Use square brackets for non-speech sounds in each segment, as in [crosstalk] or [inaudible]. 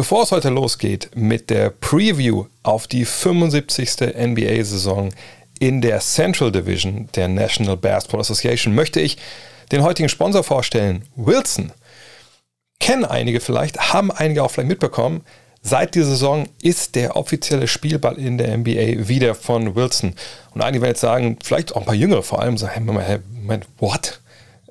Bevor es heute losgeht mit der Preview auf die 75. NBA-Saison in der Central Division der National Basketball Association, möchte ich den heutigen Sponsor vorstellen, Wilson. Kennen einige vielleicht, haben einige auch vielleicht mitbekommen. Seit dieser Saison ist der offizielle Spielball in der NBA wieder von Wilson. Und einige werden jetzt sagen, vielleicht auch ein paar Jüngere vor allem, sagen, hey, Moment, what?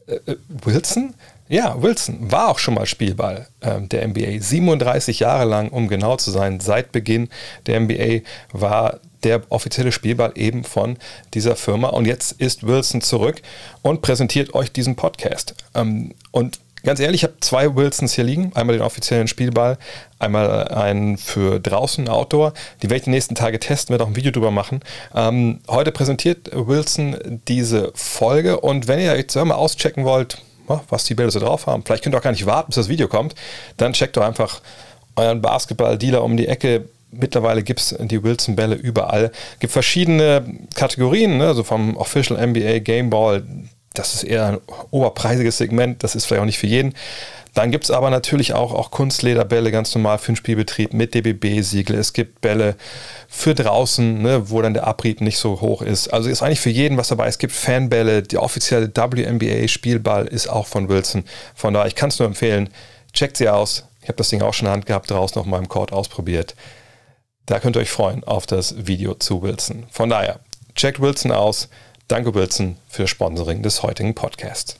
Äh, äh, Wilson? Ja, Wilson war auch schon mal Spielball äh, der NBA. 37 Jahre lang, um genau zu sein, seit Beginn der NBA war der offizielle Spielball eben von dieser Firma. Und jetzt ist Wilson zurück und präsentiert euch diesen Podcast. Ähm, und ganz ehrlich, ich habe zwei Wilsons hier liegen. Einmal den offiziellen Spielball, einmal einen für draußen, Outdoor. Die werde ich die nächsten Tage testen, werde auch ein Video drüber machen. Ähm, heute präsentiert Wilson diese Folge. Und wenn ihr jetzt mal auschecken wollt, was die Bälle so drauf haben. Vielleicht könnt ihr auch gar nicht warten, bis das Video kommt. Dann checkt doch einfach euren Basketball-Dealer um die Ecke. Mittlerweile gibt es die Wilson-Bälle überall. Es gibt verschiedene Kategorien, ne? also vom Official NBA Game Ball. Das ist eher ein oberpreisiges Segment, das ist vielleicht auch nicht für jeden. Dann gibt es aber natürlich auch, auch Kunstlederbälle ganz normal für den Spielbetrieb mit DBB-Siegel. Es gibt Bälle für draußen, ne, wo dann der Abrieb nicht so hoch ist. Also ist eigentlich für jeden was dabei. Es gibt Fanbälle. Der offizielle WNBA-Spielball ist auch von Wilson. Von daher, ich kann es nur empfehlen. Checkt sie aus. Ich habe das Ding auch schon in der Hand gehabt, draußen auf meinem Court ausprobiert. Da könnt ihr euch freuen auf das Video zu Wilson. Von daher, checkt Wilson aus. Danke Wilson für Sponsoring des heutigen Podcasts.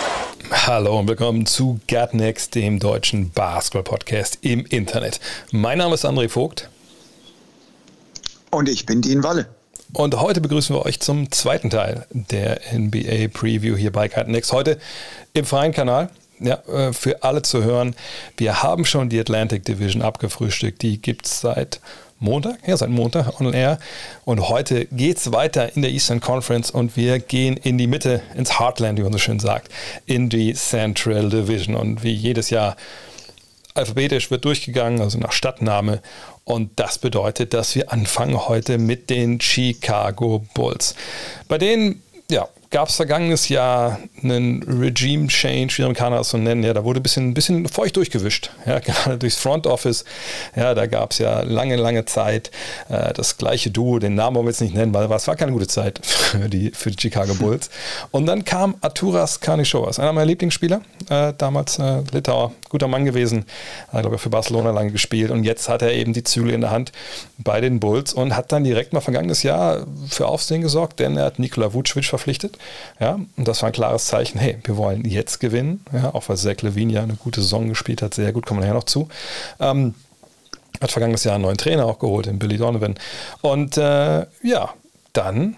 Hallo und willkommen zu Gutnext, dem deutschen Basketball-Podcast im Internet. Mein Name ist André Vogt. Und ich bin Dean Walle. Und heute begrüßen wir euch zum zweiten Teil der NBA Preview hier bei Gutnext. Heute im freien Kanal. Ja, äh, für alle zu hören. Wir haben schon die Atlantic Division abgefrühstückt. Die gibt es seit Montag, ja, seit Montag on air. Und heute geht es weiter in der Eastern Conference und wir gehen in die Mitte, ins Heartland, wie man so schön sagt, in die Central Division. Und wie jedes Jahr alphabetisch wird durchgegangen, also nach Stadtname. Und das bedeutet, dass wir anfangen heute mit den Chicago Bulls. Bei denen, ja, gab es vergangenes Jahr einen Regime Change, wie Amerikaner das so nennen. Ja, da wurde ein bisschen, ein bisschen feucht durchgewischt. Ja, [laughs] gerade durchs Front Office. Ja, da gab es ja lange, lange Zeit äh, das gleiche Duo. Den Namen wollen wir jetzt nicht nennen, weil es war keine gute Zeit [laughs] für die, für die Chicago Bulls. [laughs] Und dann kam Arturas Karnišovas, einer meiner Lieblingsspieler. Äh, damals äh, Litauer, guter Mann gewesen. Hat, glaube ich, für Barcelona lange gespielt. Und jetzt hat er eben die Zügel in der Hand bei den Bulls und hat dann direkt mal vergangenes Jahr für Aufsehen gesorgt, denn er hat Nikola Vucevic verpflichtet. Ja, und das war ein klares Zeichen, hey, wir wollen jetzt gewinnen. Ja, auch weil Zach Levine ja eine gute Saison gespielt hat, sehr gut, kommen wir nachher noch zu. Ähm, hat vergangenes Jahr einen neuen Trainer auch geholt, den Billy Donovan. Und äh, ja, dann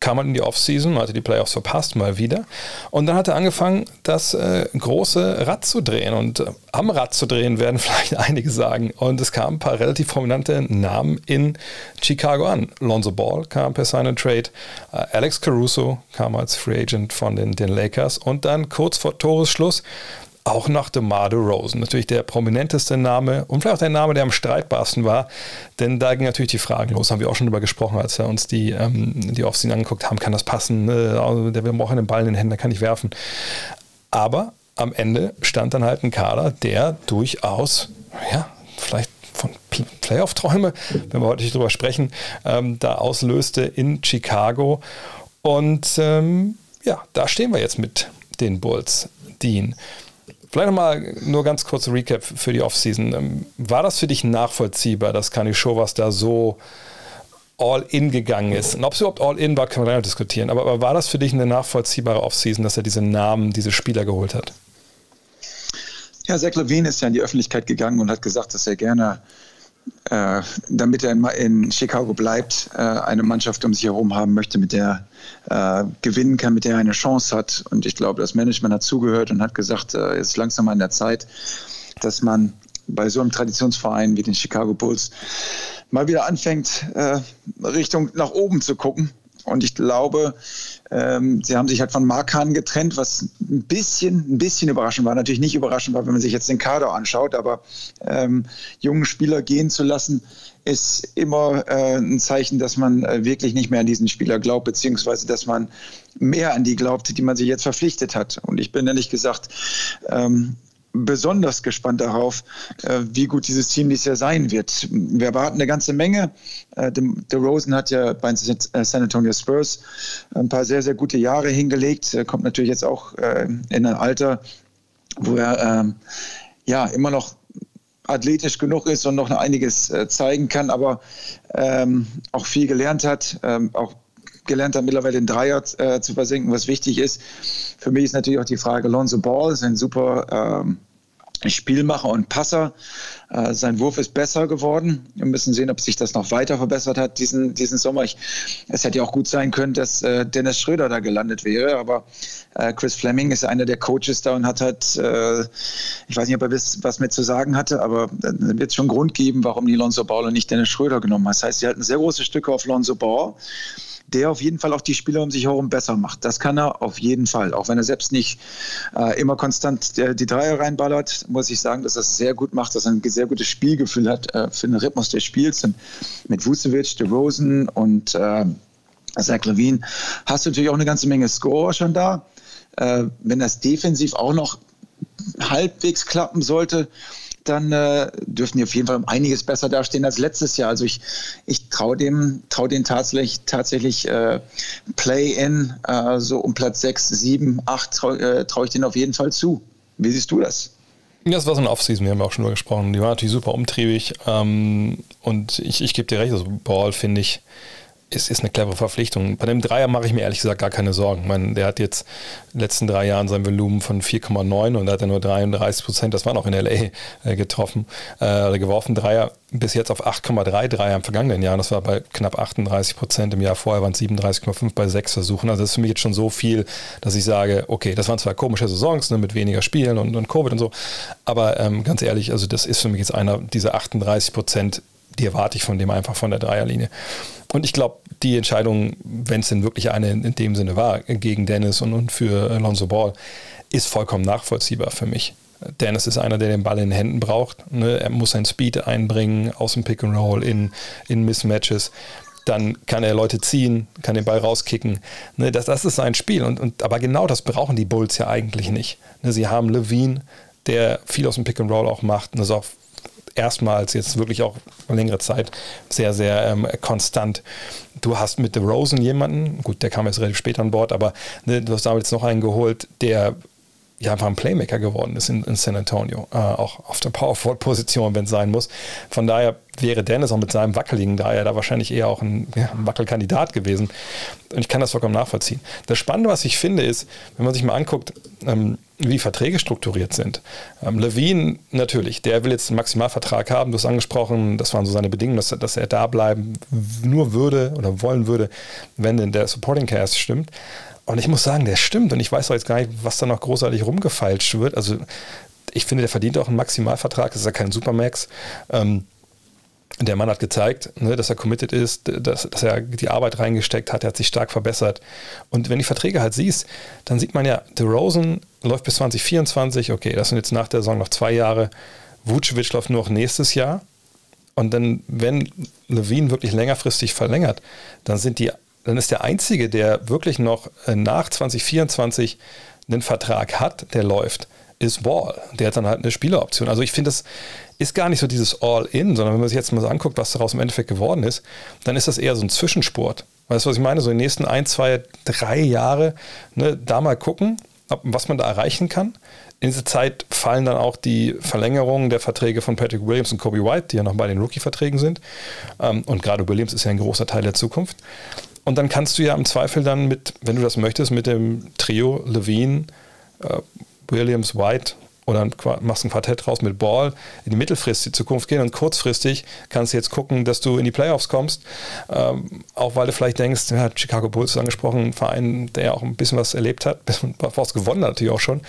kam man in die Offseason, hatte die Playoffs verpasst, mal wieder. Und dann hat er angefangen, das äh, große Rad zu drehen. Und äh, am Rad zu drehen, werden [laughs] vielleicht einige sagen. Und es kamen ein paar relativ prominente Namen in Chicago an. Lonzo Ball kam per Sign and Trade, äh, Alex Caruso kam als Free Agent von den, den Lakers. Und dann kurz vor Toresschluss auch nach DeMar DeRozan. Natürlich der prominenteste Name und vielleicht auch der Name, der am streitbarsten war, denn da ging natürlich die Fragen los, haben wir auch schon drüber gesprochen, als wir uns die, ähm, die Offseason angeguckt haben, kann das passen, äh, der will auch einen Ball in den Händen, der kann ich werfen. Aber am Ende stand dann halt ein Kader, der durchaus, ja, vielleicht von Playoff-Träume, wenn wir heute nicht drüber sprechen, ähm, da auslöste in Chicago. Und ähm, ja, da stehen wir jetzt mit den Bulls. Dean. Vielleicht nochmal nur ganz kurz Recap für die Offseason. Ähm, war das für dich nachvollziehbar, dass Kanishovas da so all in gegangen ist? Und ob es überhaupt all in war, können wir gleich diskutieren. Aber, aber war das für dich eine nachvollziehbare Offseason, dass er diese Namen, diese Spieler geholt hat? Ja, Zach Levine ist ja in die Öffentlichkeit gegangen und hat gesagt, dass er gerne äh, damit er in, in, Chicago bleibt, äh, eine Mannschaft um sich herum haben möchte, mit der äh, gewinnen kann, mit der er eine Chance hat. Und ich glaube, das Management hat zugehört und hat gesagt, es ist langsam an der Zeit, dass man bei so einem Traditionsverein wie den Chicago Bulls mal wieder anfängt, äh, Richtung nach oben zu gucken. Und ich glaube, ähm, sie haben sich halt von Markan getrennt, was ein bisschen, ein bisschen überraschend war. Natürlich nicht überraschend war, wenn man sich jetzt den Kader anschaut, aber ähm, jungen Spieler gehen zu lassen, ist immer äh, ein Zeichen, dass man äh, wirklich nicht mehr an diesen Spieler glaubt, beziehungsweise dass man mehr an die glaubt, die man sich jetzt verpflichtet hat. Und ich bin ehrlich gesagt ähm, besonders gespannt darauf, äh, wie gut dieses Team dieses Jahr sein wird. Wir erwarten eine ganze Menge. Äh, der Rosen hat ja bei äh, San Antonio Spurs ein paar sehr, sehr gute Jahre hingelegt. Er kommt natürlich jetzt auch in ein Alter, wo er ähm, ja immer noch athletisch genug ist und noch einiges zeigen kann, aber ähm, auch viel gelernt hat, ähm, auch gelernt hat, mittlerweile den Dreier äh, zu versenken, was wichtig ist. Für mich ist natürlich auch die Frage, Lonzo Ball ist ein super ähm, Spielmacher und Passer. Äh, sein Wurf ist besser geworden. Wir müssen sehen, ob sich das noch weiter verbessert hat diesen, diesen Sommer. Ich, es hätte ja auch gut sein können, dass äh, Dennis Schröder da gelandet wäre, aber äh, Chris Fleming ist einer der Coaches da und hat halt, ich weiß nicht, ob er was, mit zu sagen hatte, aber äh, wird schon Grund geben, warum die Lonzo Ball und nicht Dennis Schröder genommen hat. Das heißt, sie halten sehr große Stücke auf Lonzo Ball der auf jeden Fall auch die Spieler um sich herum besser macht. Das kann er auf jeden Fall. Auch wenn er selbst nicht äh, immer konstant äh, die Dreier reinballert, muss ich sagen, dass er es sehr gut macht, dass er ein sehr gutes Spielgefühl hat äh, für den Rhythmus des Spiels. Und mit Vucevic, DeRozan und äh, Zach Levine hast du natürlich auch eine ganze Menge Scorer schon da. Äh, wenn das defensiv auch noch halbwegs klappen sollte, dann äh, dürften die auf jeden Fall um einiges besser dastehen als letztes Jahr. Also ich, ich traue dem, traue den tatsächlich, tatsächlich äh, Play-in, äh, so um Platz 6, 7, 8 traue trau ich denen auf jeden Fall zu. Wie siehst du das? Das war so eine Offseason, wir haben auch schon drüber gesprochen. Die war natürlich super umtriebig ähm, und ich, ich gebe dir recht, also Ball finde ich, ist, ist eine clevere Verpflichtung. Bei dem Dreier mache ich mir ehrlich gesagt gar keine Sorgen. Ich meine, der hat jetzt in den letzten drei Jahren sein Volumen von 4,9 und da hat er nur 33 Prozent, das war noch in LA, äh, getroffen, äh, geworfen. Dreier bis jetzt auf 8,3 Dreier im vergangenen Jahr. Das war bei knapp 38 Prozent. Im Jahr vorher waren es 37,5 bei sechs Versuchen. Also das ist für mich jetzt schon so viel, dass ich sage, okay, das waren zwar komische Saisons ne, mit weniger Spielen und, und Covid und so, aber ähm, ganz ehrlich, also das ist für mich jetzt einer dieser 38 Prozent, die erwarte ich von dem einfach von der Dreierlinie. Und ich glaube, die Entscheidung, wenn es denn wirklich eine in dem Sinne war, gegen Dennis und, und für Alonso Ball, ist vollkommen nachvollziehbar für mich. Dennis ist einer, der den Ball in den Händen braucht. Ne? Er muss sein Speed einbringen aus dem Pick and Roll in, in Mismatches. Dann kann er Leute ziehen, kann den Ball rauskicken. Ne? Das, das ist sein Spiel. Und, und, aber genau das brauchen die Bulls ja eigentlich nicht. Ne? Sie haben Levine, der viel aus dem Pick and Roll auch macht. Und das ist auch erstmals jetzt wirklich auch längere Zeit sehr, sehr ähm, konstant. Du hast mit The Rosen jemanden, gut, der kam jetzt relativ spät an Bord, aber ne, du hast damals noch einen geholt, der ja einfach ein Playmaker geworden ist in, in San Antonio, äh, auch auf der Power-Forward-Position, wenn es sein muss. Von daher wäre Dennis auch mit seinem wackeligen Dreier da wahrscheinlich eher auch ein, ja, ein Wackelkandidat gewesen. Und ich kann das vollkommen nachvollziehen. Das Spannende, was ich finde, ist, wenn man sich mal anguckt, ähm, wie Verträge strukturiert sind. Ähm, Levine natürlich, der will jetzt einen Maximalvertrag haben, du hast angesprochen, das waren so seine Bedingungen, dass, dass er da bleiben nur würde oder wollen würde, wenn denn der Supporting Cast stimmt. Und ich muss sagen, der stimmt. Und ich weiß auch jetzt gar nicht, was da noch großartig rumgefeilscht wird. Also ich finde, der verdient auch einen Maximalvertrag. Das ist ja kein Supermax. Ähm, der Mann hat gezeigt, ne, dass er committed ist, dass, dass, er die Arbeit reingesteckt hat, er hat sich stark verbessert. Und wenn die Verträge halt siehst, dann sieht man ja, DeRozan läuft bis 2024, okay, das sind jetzt nach der Saison noch zwei Jahre. Vucevic läuft nur noch nächstes Jahr. Und dann, wenn Levine wirklich längerfristig verlängert, dann sind die dann ist der Einzige, der wirklich noch äh, nach 2024 einen Vertrag hat, der läuft, ist Wall. Der hat dann halt eine Spieleroption. Also ich finde, das ist gar nicht so dieses All-In, sondern wenn man sich jetzt mal so anguckt, was daraus im Endeffekt geworden ist, dann ist das eher so ein Zwischensport. Weißt du, was ich meine? So den nächsten ein, zwei, drei Jahre ne, da mal gucken, was man da erreichen kann. In diese Zeit fallen dann auch die Verlängerungen der Verträge von Patrick Williams und Kobe White, die ja noch bei den Rookie-Verträgen sind. Ähm, und gerade Williams ist ja ein großer Teil der Zukunft. Und dann kannst du ja im Zweifel dann mit, wenn du das möchtest, mit dem Trio Levine, äh, Williams, White oder machst ein Quartett raus mit Ball in die mittelfristige Zukunft gehen und kurzfristig kannst du jetzt gucken, dass du in die Playoffs kommst. Ähm, auch weil du vielleicht denkst, ja, Chicago Bulls angesprochen, ein Verein, der ja auch ein bisschen was erlebt hat, [laughs] was gewonnen hat natürlich auch schon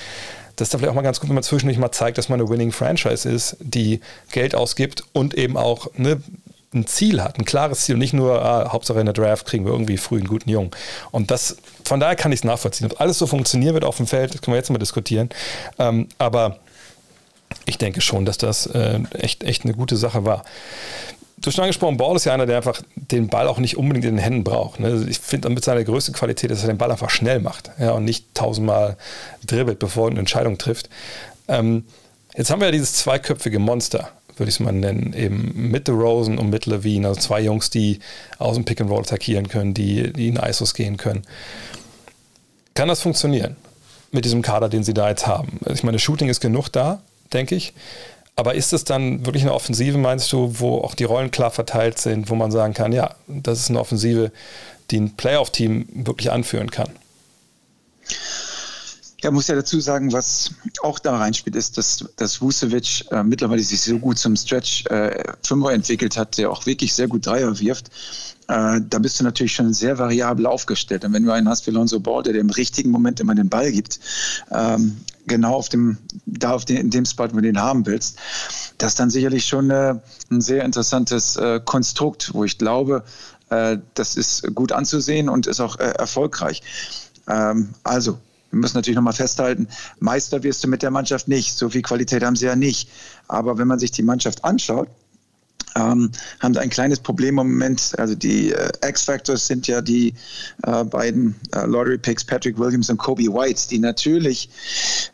das ist da vielleicht auch mal ganz gut, wenn man zwischendurch mal zeigt, dass man eine Winning Franchise ist, die Geld ausgibt und eben auch ne, ein Ziel hat, ein klares Ziel und nicht nur, ah, Hauptsache in der Draft kriegen wir irgendwie früh einen guten Jungen. Und das, von daher kann ich es nachvollziehen. Ob alles so funktionieren wird auf dem Feld, das können wir jetzt mal diskutieren. Ähm, aber ich denke schon, dass das äh, echt, echt eine gute Sache war. Du hast schon angesprochen, Ball ist ja einer, der einfach den Ball auch nicht unbedingt in den Händen braucht. Ne? Ich finde mit seiner größten Qualität, dass er den Ball einfach schnell macht ja, und nicht tausendmal dribbelt, bevor er eine Entscheidung trifft. Ähm, jetzt haben wir ja dieses zweiköpfige Monster würde ich es mal nennen, eben mit The Rosen und mit Levine, also zwei Jungs, die aus dem Pick and Roll attackieren können, die, die in ISOs gehen können. Kann das funktionieren mit diesem Kader, den sie da jetzt haben? Ich meine, Shooting ist genug da, denke ich. Aber ist es dann wirklich eine Offensive, meinst du, wo auch die Rollen klar verteilt sind, wo man sagen kann, ja, das ist eine Offensive, die ein Playoff-Team wirklich anführen kann? Ja, muss ja dazu sagen, was auch da reinspielt, ist, dass, dass Vucevic äh, mittlerweile sich so gut zum Stretch äh, Fünfer entwickelt hat, der auch wirklich sehr gut Dreier wirft. Äh, da bist du natürlich schon sehr variabel aufgestellt. Und wenn du einen hast wie Lonzo Ball, der dir im richtigen Moment immer den Ball gibt, ähm, genau auf dem, da auf den, in dem Spot, wo du den haben willst, das ist dann sicherlich schon äh, ein sehr interessantes äh, Konstrukt, wo ich glaube, äh, das ist gut anzusehen und ist auch erfolgreich. Ähm, also, wir müssen natürlich nochmal festhalten, Meister wirst du mit der Mannschaft nicht. So viel Qualität haben sie ja nicht. Aber wenn man sich die Mannschaft anschaut, ähm, haben sie ein kleines Problem im Moment. Also die äh, X-Factors sind ja die äh, beiden äh, Lottery-Picks, Patrick Williams und Kobe White, die natürlich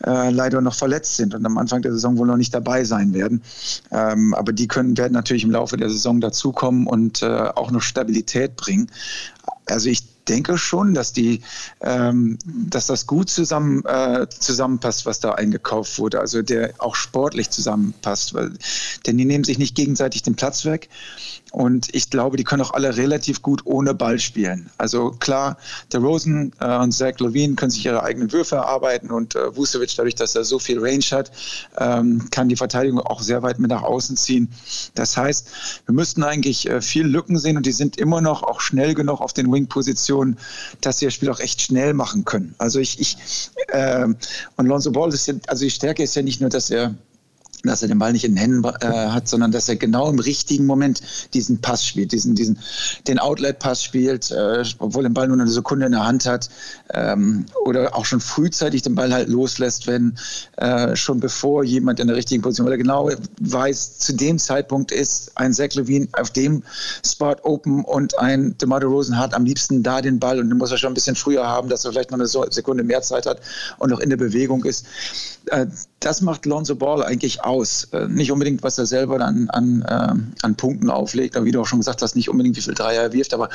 äh, leider noch verletzt sind und am Anfang der Saison wohl noch nicht dabei sein werden. Ähm, aber die können, werden natürlich im Laufe der Saison dazukommen und äh, auch noch Stabilität bringen. Also ich denke schon, dass die, ähm, dass das gut zusammen äh, zusammenpasst, was da eingekauft wurde. Also der auch sportlich zusammenpasst, weil, denn die nehmen sich nicht gegenseitig den Platz weg. Und ich glaube, die können auch alle relativ gut ohne Ball spielen. Also klar, der Rosen äh, und Zach Levine können sich ihre eigenen Würfe erarbeiten und äh, Vucevic, dadurch, dass er so viel Range hat, ähm, kann die Verteidigung auch sehr weit mit nach außen ziehen. Das heißt, wir müssten eigentlich äh, viel Lücken sehen und die sind immer noch auch schnell genug auf den Wing-Positionen, dass sie das Spiel auch echt schnell machen können. Also ich, ich äh, und Lonzo Ball ist ja, also die Stärke ist ja nicht nur, dass er dass er den Ball nicht in den Händen äh, hat, sondern dass er genau im richtigen Moment diesen Pass spielt, diesen, diesen, den Outlet-Pass spielt, äh, obwohl den Ball nur eine Sekunde in der Hand hat ähm, oder auch schon frühzeitig den Ball halt loslässt, wenn äh, schon bevor jemand in der richtigen Position, weil er genau weiß, zu dem Zeitpunkt ist ein Zach Levine auf dem Spot open und ein DeMar Rosen hat am liebsten da den Ball und den muss er schon ein bisschen früher haben, dass er vielleicht noch eine Sekunde mehr Zeit hat und noch in der Bewegung ist. Das macht Lonzo Ball eigentlich aus. Äh, nicht unbedingt, was er selber dann an, äh, an Punkten auflegt, aber wie du auch schon gesagt hast, nicht unbedingt, wie viel Dreier er wirft, aber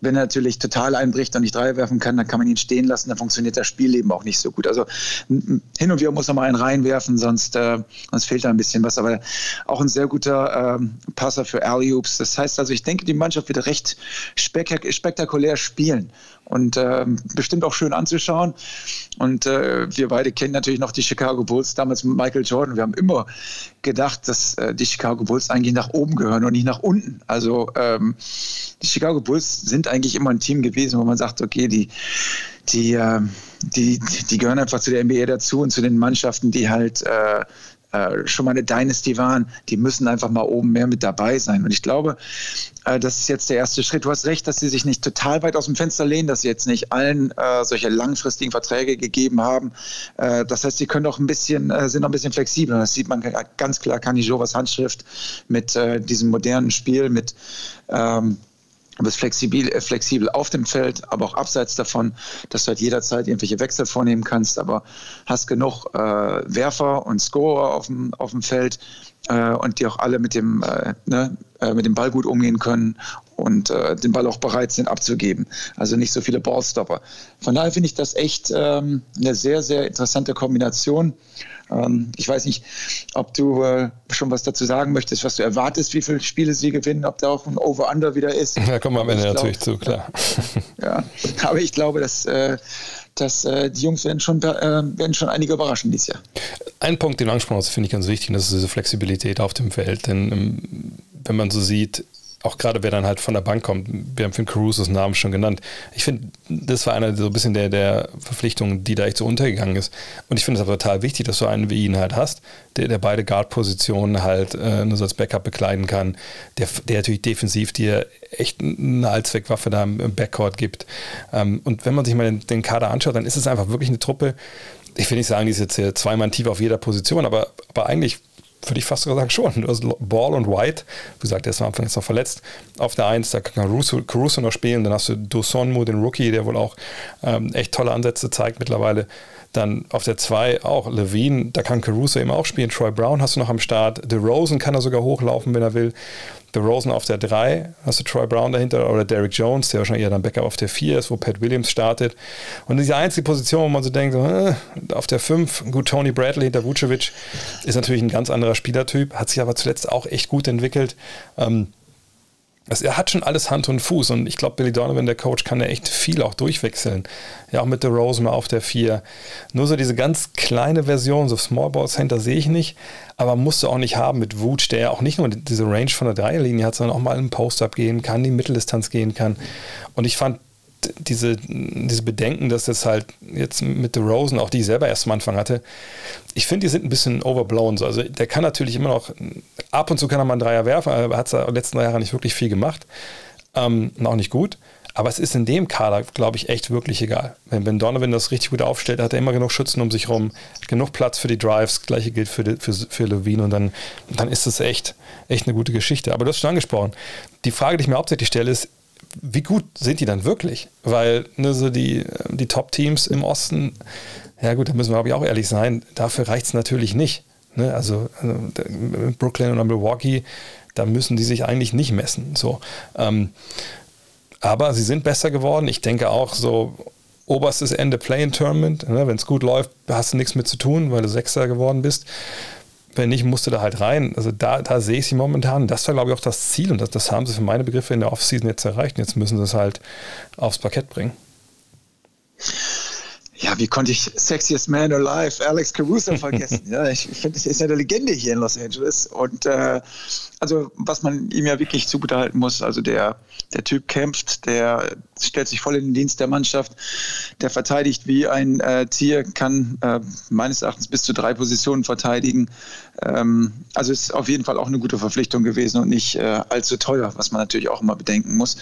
wenn er natürlich total einbricht und nicht Dreier werfen kann, dann kann man ihn stehen lassen, dann funktioniert das Spielleben auch nicht so gut. Also hin und wieder muss er mal einen reinwerfen, sonst, äh, sonst fehlt da ein bisschen was, aber auch ein sehr guter äh, Passer für Alley-Oops. Das heißt also, ich denke, die Mannschaft wird recht spektakulär spielen und äh, bestimmt auch schön anzuschauen. Und äh, wir beide kennen natürlich noch die Chicago Bulls damals mit Michael Jordan. Wir haben immer gedacht, dass äh, die Chicago Bulls eigentlich nach oben gehören und nicht nach unten. Also ähm, die Chicago Bulls sind eigentlich immer ein Team gewesen, wo man sagt, okay, die, die, äh, die, die gehören einfach zu der NBA dazu und zu den Mannschaften, die halt äh, schon mal eine Dynasty waren, die müssen einfach mal oben mehr mit dabei sein. Und ich glaube, äh, das ist jetzt der erste Schritt. Du hast recht, dass sie sich nicht total weit aus dem Fenster lehnen, dass sie jetzt nicht allen äh, solche langfristigen Verträge gegeben haben. Äh, das heißt, sie können auch ein bisschen, äh, sind noch ein bisschen flexibler. Das sieht man ganz klar, Kanijovas Handschrift mit diesem modernen Spiel, mit ähm, Du bist flexibel, äh, flexibel auf dem Feld, aber auch abseits davon, dass du halt jederzeit irgendwelche Wechsel vornehmen kannst, aber hast genug äh, Werfer und Scorer auf dem, auf dem Feld äh, und die auch alle mit dem, äh, ne, äh, mit dem Ball gut umgehen können und äh, den Ball auch bereit sind abzugeben. Also nicht so viele Ballstopper. Von daher finde ich das echt ähm, eine sehr, sehr interessante Kombination. Ähm, ich weiß nicht, ob du äh, schon was dazu sagen möchtest, was du erwartest, wie viele Spiele sie gewinnen, ob da auch ein Over-Under wieder ist. Ja, kommen wir am Ende natürlich zu, klar. [laughs] Ja, aber ich glaube, dass, äh, dass äh, die Jungs werden schon, werden schon einige überraschen dieses Jahr. Ein Punkt, den du angesprochen hast, finde ich ganz wichtig, das ist diese Flexibilität auf dem Feld. Denn ähm, wenn man so sieht, auch gerade wer dann halt von der Bank kommt, wir haben Finn Caruso's Namen schon genannt. Ich finde, das war einer so ein bisschen der, der Verpflichtungen, die da echt so untergegangen ist. Und ich finde es aber total wichtig, dass du einen wie ihn halt hast, der, der beide Guard-Positionen halt äh, nur so als Backup bekleiden kann, der, der natürlich defensiv dir echt eine Allzweckwaffe da im, Backcourt gibt. Ähm, und wenn man sich mal den, den Kader anschaut, dann ist es einfach wirklich eine Truppe, ich will nicht sagen, die ist jetzt hier zweimal tief auf jeder Position, aber, aber eigentlich würde ich fast sogar sagen schon. Du hast Ball und White, wie gesagt, der ist am Anfang jetzt noch verletzt. Auf der 1, da kann Caruso, Caruso noch spielen. Dann hast du Dosonmo, den Rookie, der wohl auch ähm, echt tolle Ansätze zeigt mittlerweile. Dann auf der 2 auch Levine, da kann Caruso eben auch spielen. Troy Brown hast du noch am Start. DeRozan kann er sogar hochlaufen, wenn er will. DeRozan auf der 3, hast du Troy Brown dahinter oder Derrick Jones, der wahrscheinlich eher dann Backup auf der 4 ist, wo Pat Williams startet. Und diese einzige Position, wo man so denkt, äh, auf der 5, gut, Tony Bradley hinter Vucevic, ist natürlich ein ganz anderer Spielertyp, hat sich aber zuletzt auch echt gut entwickelt. Ähm, also er hat schon alles Hand und Fuß und ich glaube, Billy Donovan, der Coach, kann da echt viel auch durchwechseln. Ja, auch mit der Rose mal auf der 4. Nur so diese ganz kleine Version, so Small Ball Center sehe ich nicht, aber musst du auch nicht haben mit Wutsch, der ja auch nicht nur diese Range von der Dreierlinie hat, sondern auch mal einen Post-Up gehen kann, die Mitteldistanz gehen kann. Und ich fand diese, diese Bedenken, dass das halt jetzt mit The Rosen, auch die ich selber erst am Anfang hatte, ich finde, die sind ein bisschen overblown. So. Also der kann natürlich immer noch, ab und zu kann er mal einen Dreier werfen, aber hat es in den letzten drei Jahren nicht wirklich viel gemacht. Ähm, auch nicht gut. Aber es ist in dem Kader, glaube ich, echt wirklich egal. Wenn Ben Donovan das richtig gut aufstellt, hat er immer genug Schützen um sich rum, genug Platz für die Drives, das gleiche gilt für, für, für Levine und dann, dann ist es echt, echt eine gute Geschichte. Aber du hast schon angesprochen. Die Frage, die ich mir hauptsächlich stelle, ist, wie gut sind die dann wirklich? Weil ne, so die, die Top-Teams im Osten, ja gut, da müssen wir aber auch ehrlich sein, dafür reicht es natürlich nicht. Ne? Also, also Brooklyn oder Milwaukee, da müssen die sich eigentlich nicht messen. So. Ähm, aber sie sind besser geworden. Ich denke auch so oberstes Ende Play-in-Tournament. Ne? Wenn es gut läuft, hast du nichts mit zu tun, weil du Sechster geworden bist wenn nicht, musste da halt rein. Also da, da sehe ich sie momentan. Das war, glaube ich, auch das Ziel und das, das haben sie für meine Begriffe in der Offseason jetzt erreicht. Und jetzt müssen sie es halt aufs Parkett bringen ja, wie konnte ich Sexiest Man Alive, Alex Caruso vergessen? [laughs] ja, ich finde, er ist ja eine Legende hier in Los Angeles. Und äh, also, was man ihm ja wirklich zugutehalten muss, also der, der Typ kämpft, der stellt sich voll in den Dienst der Mannschaft, der verteidigt wie ein äh, Tier, kann äh, meines Erachtens bis zu drei Positionen verteidigen. Ähm, also ist auf jeden Fall auch eine gute Verpflichtung gewesen und nicht äh, allzu teuer, was man natürlich auch immer bedenken muss.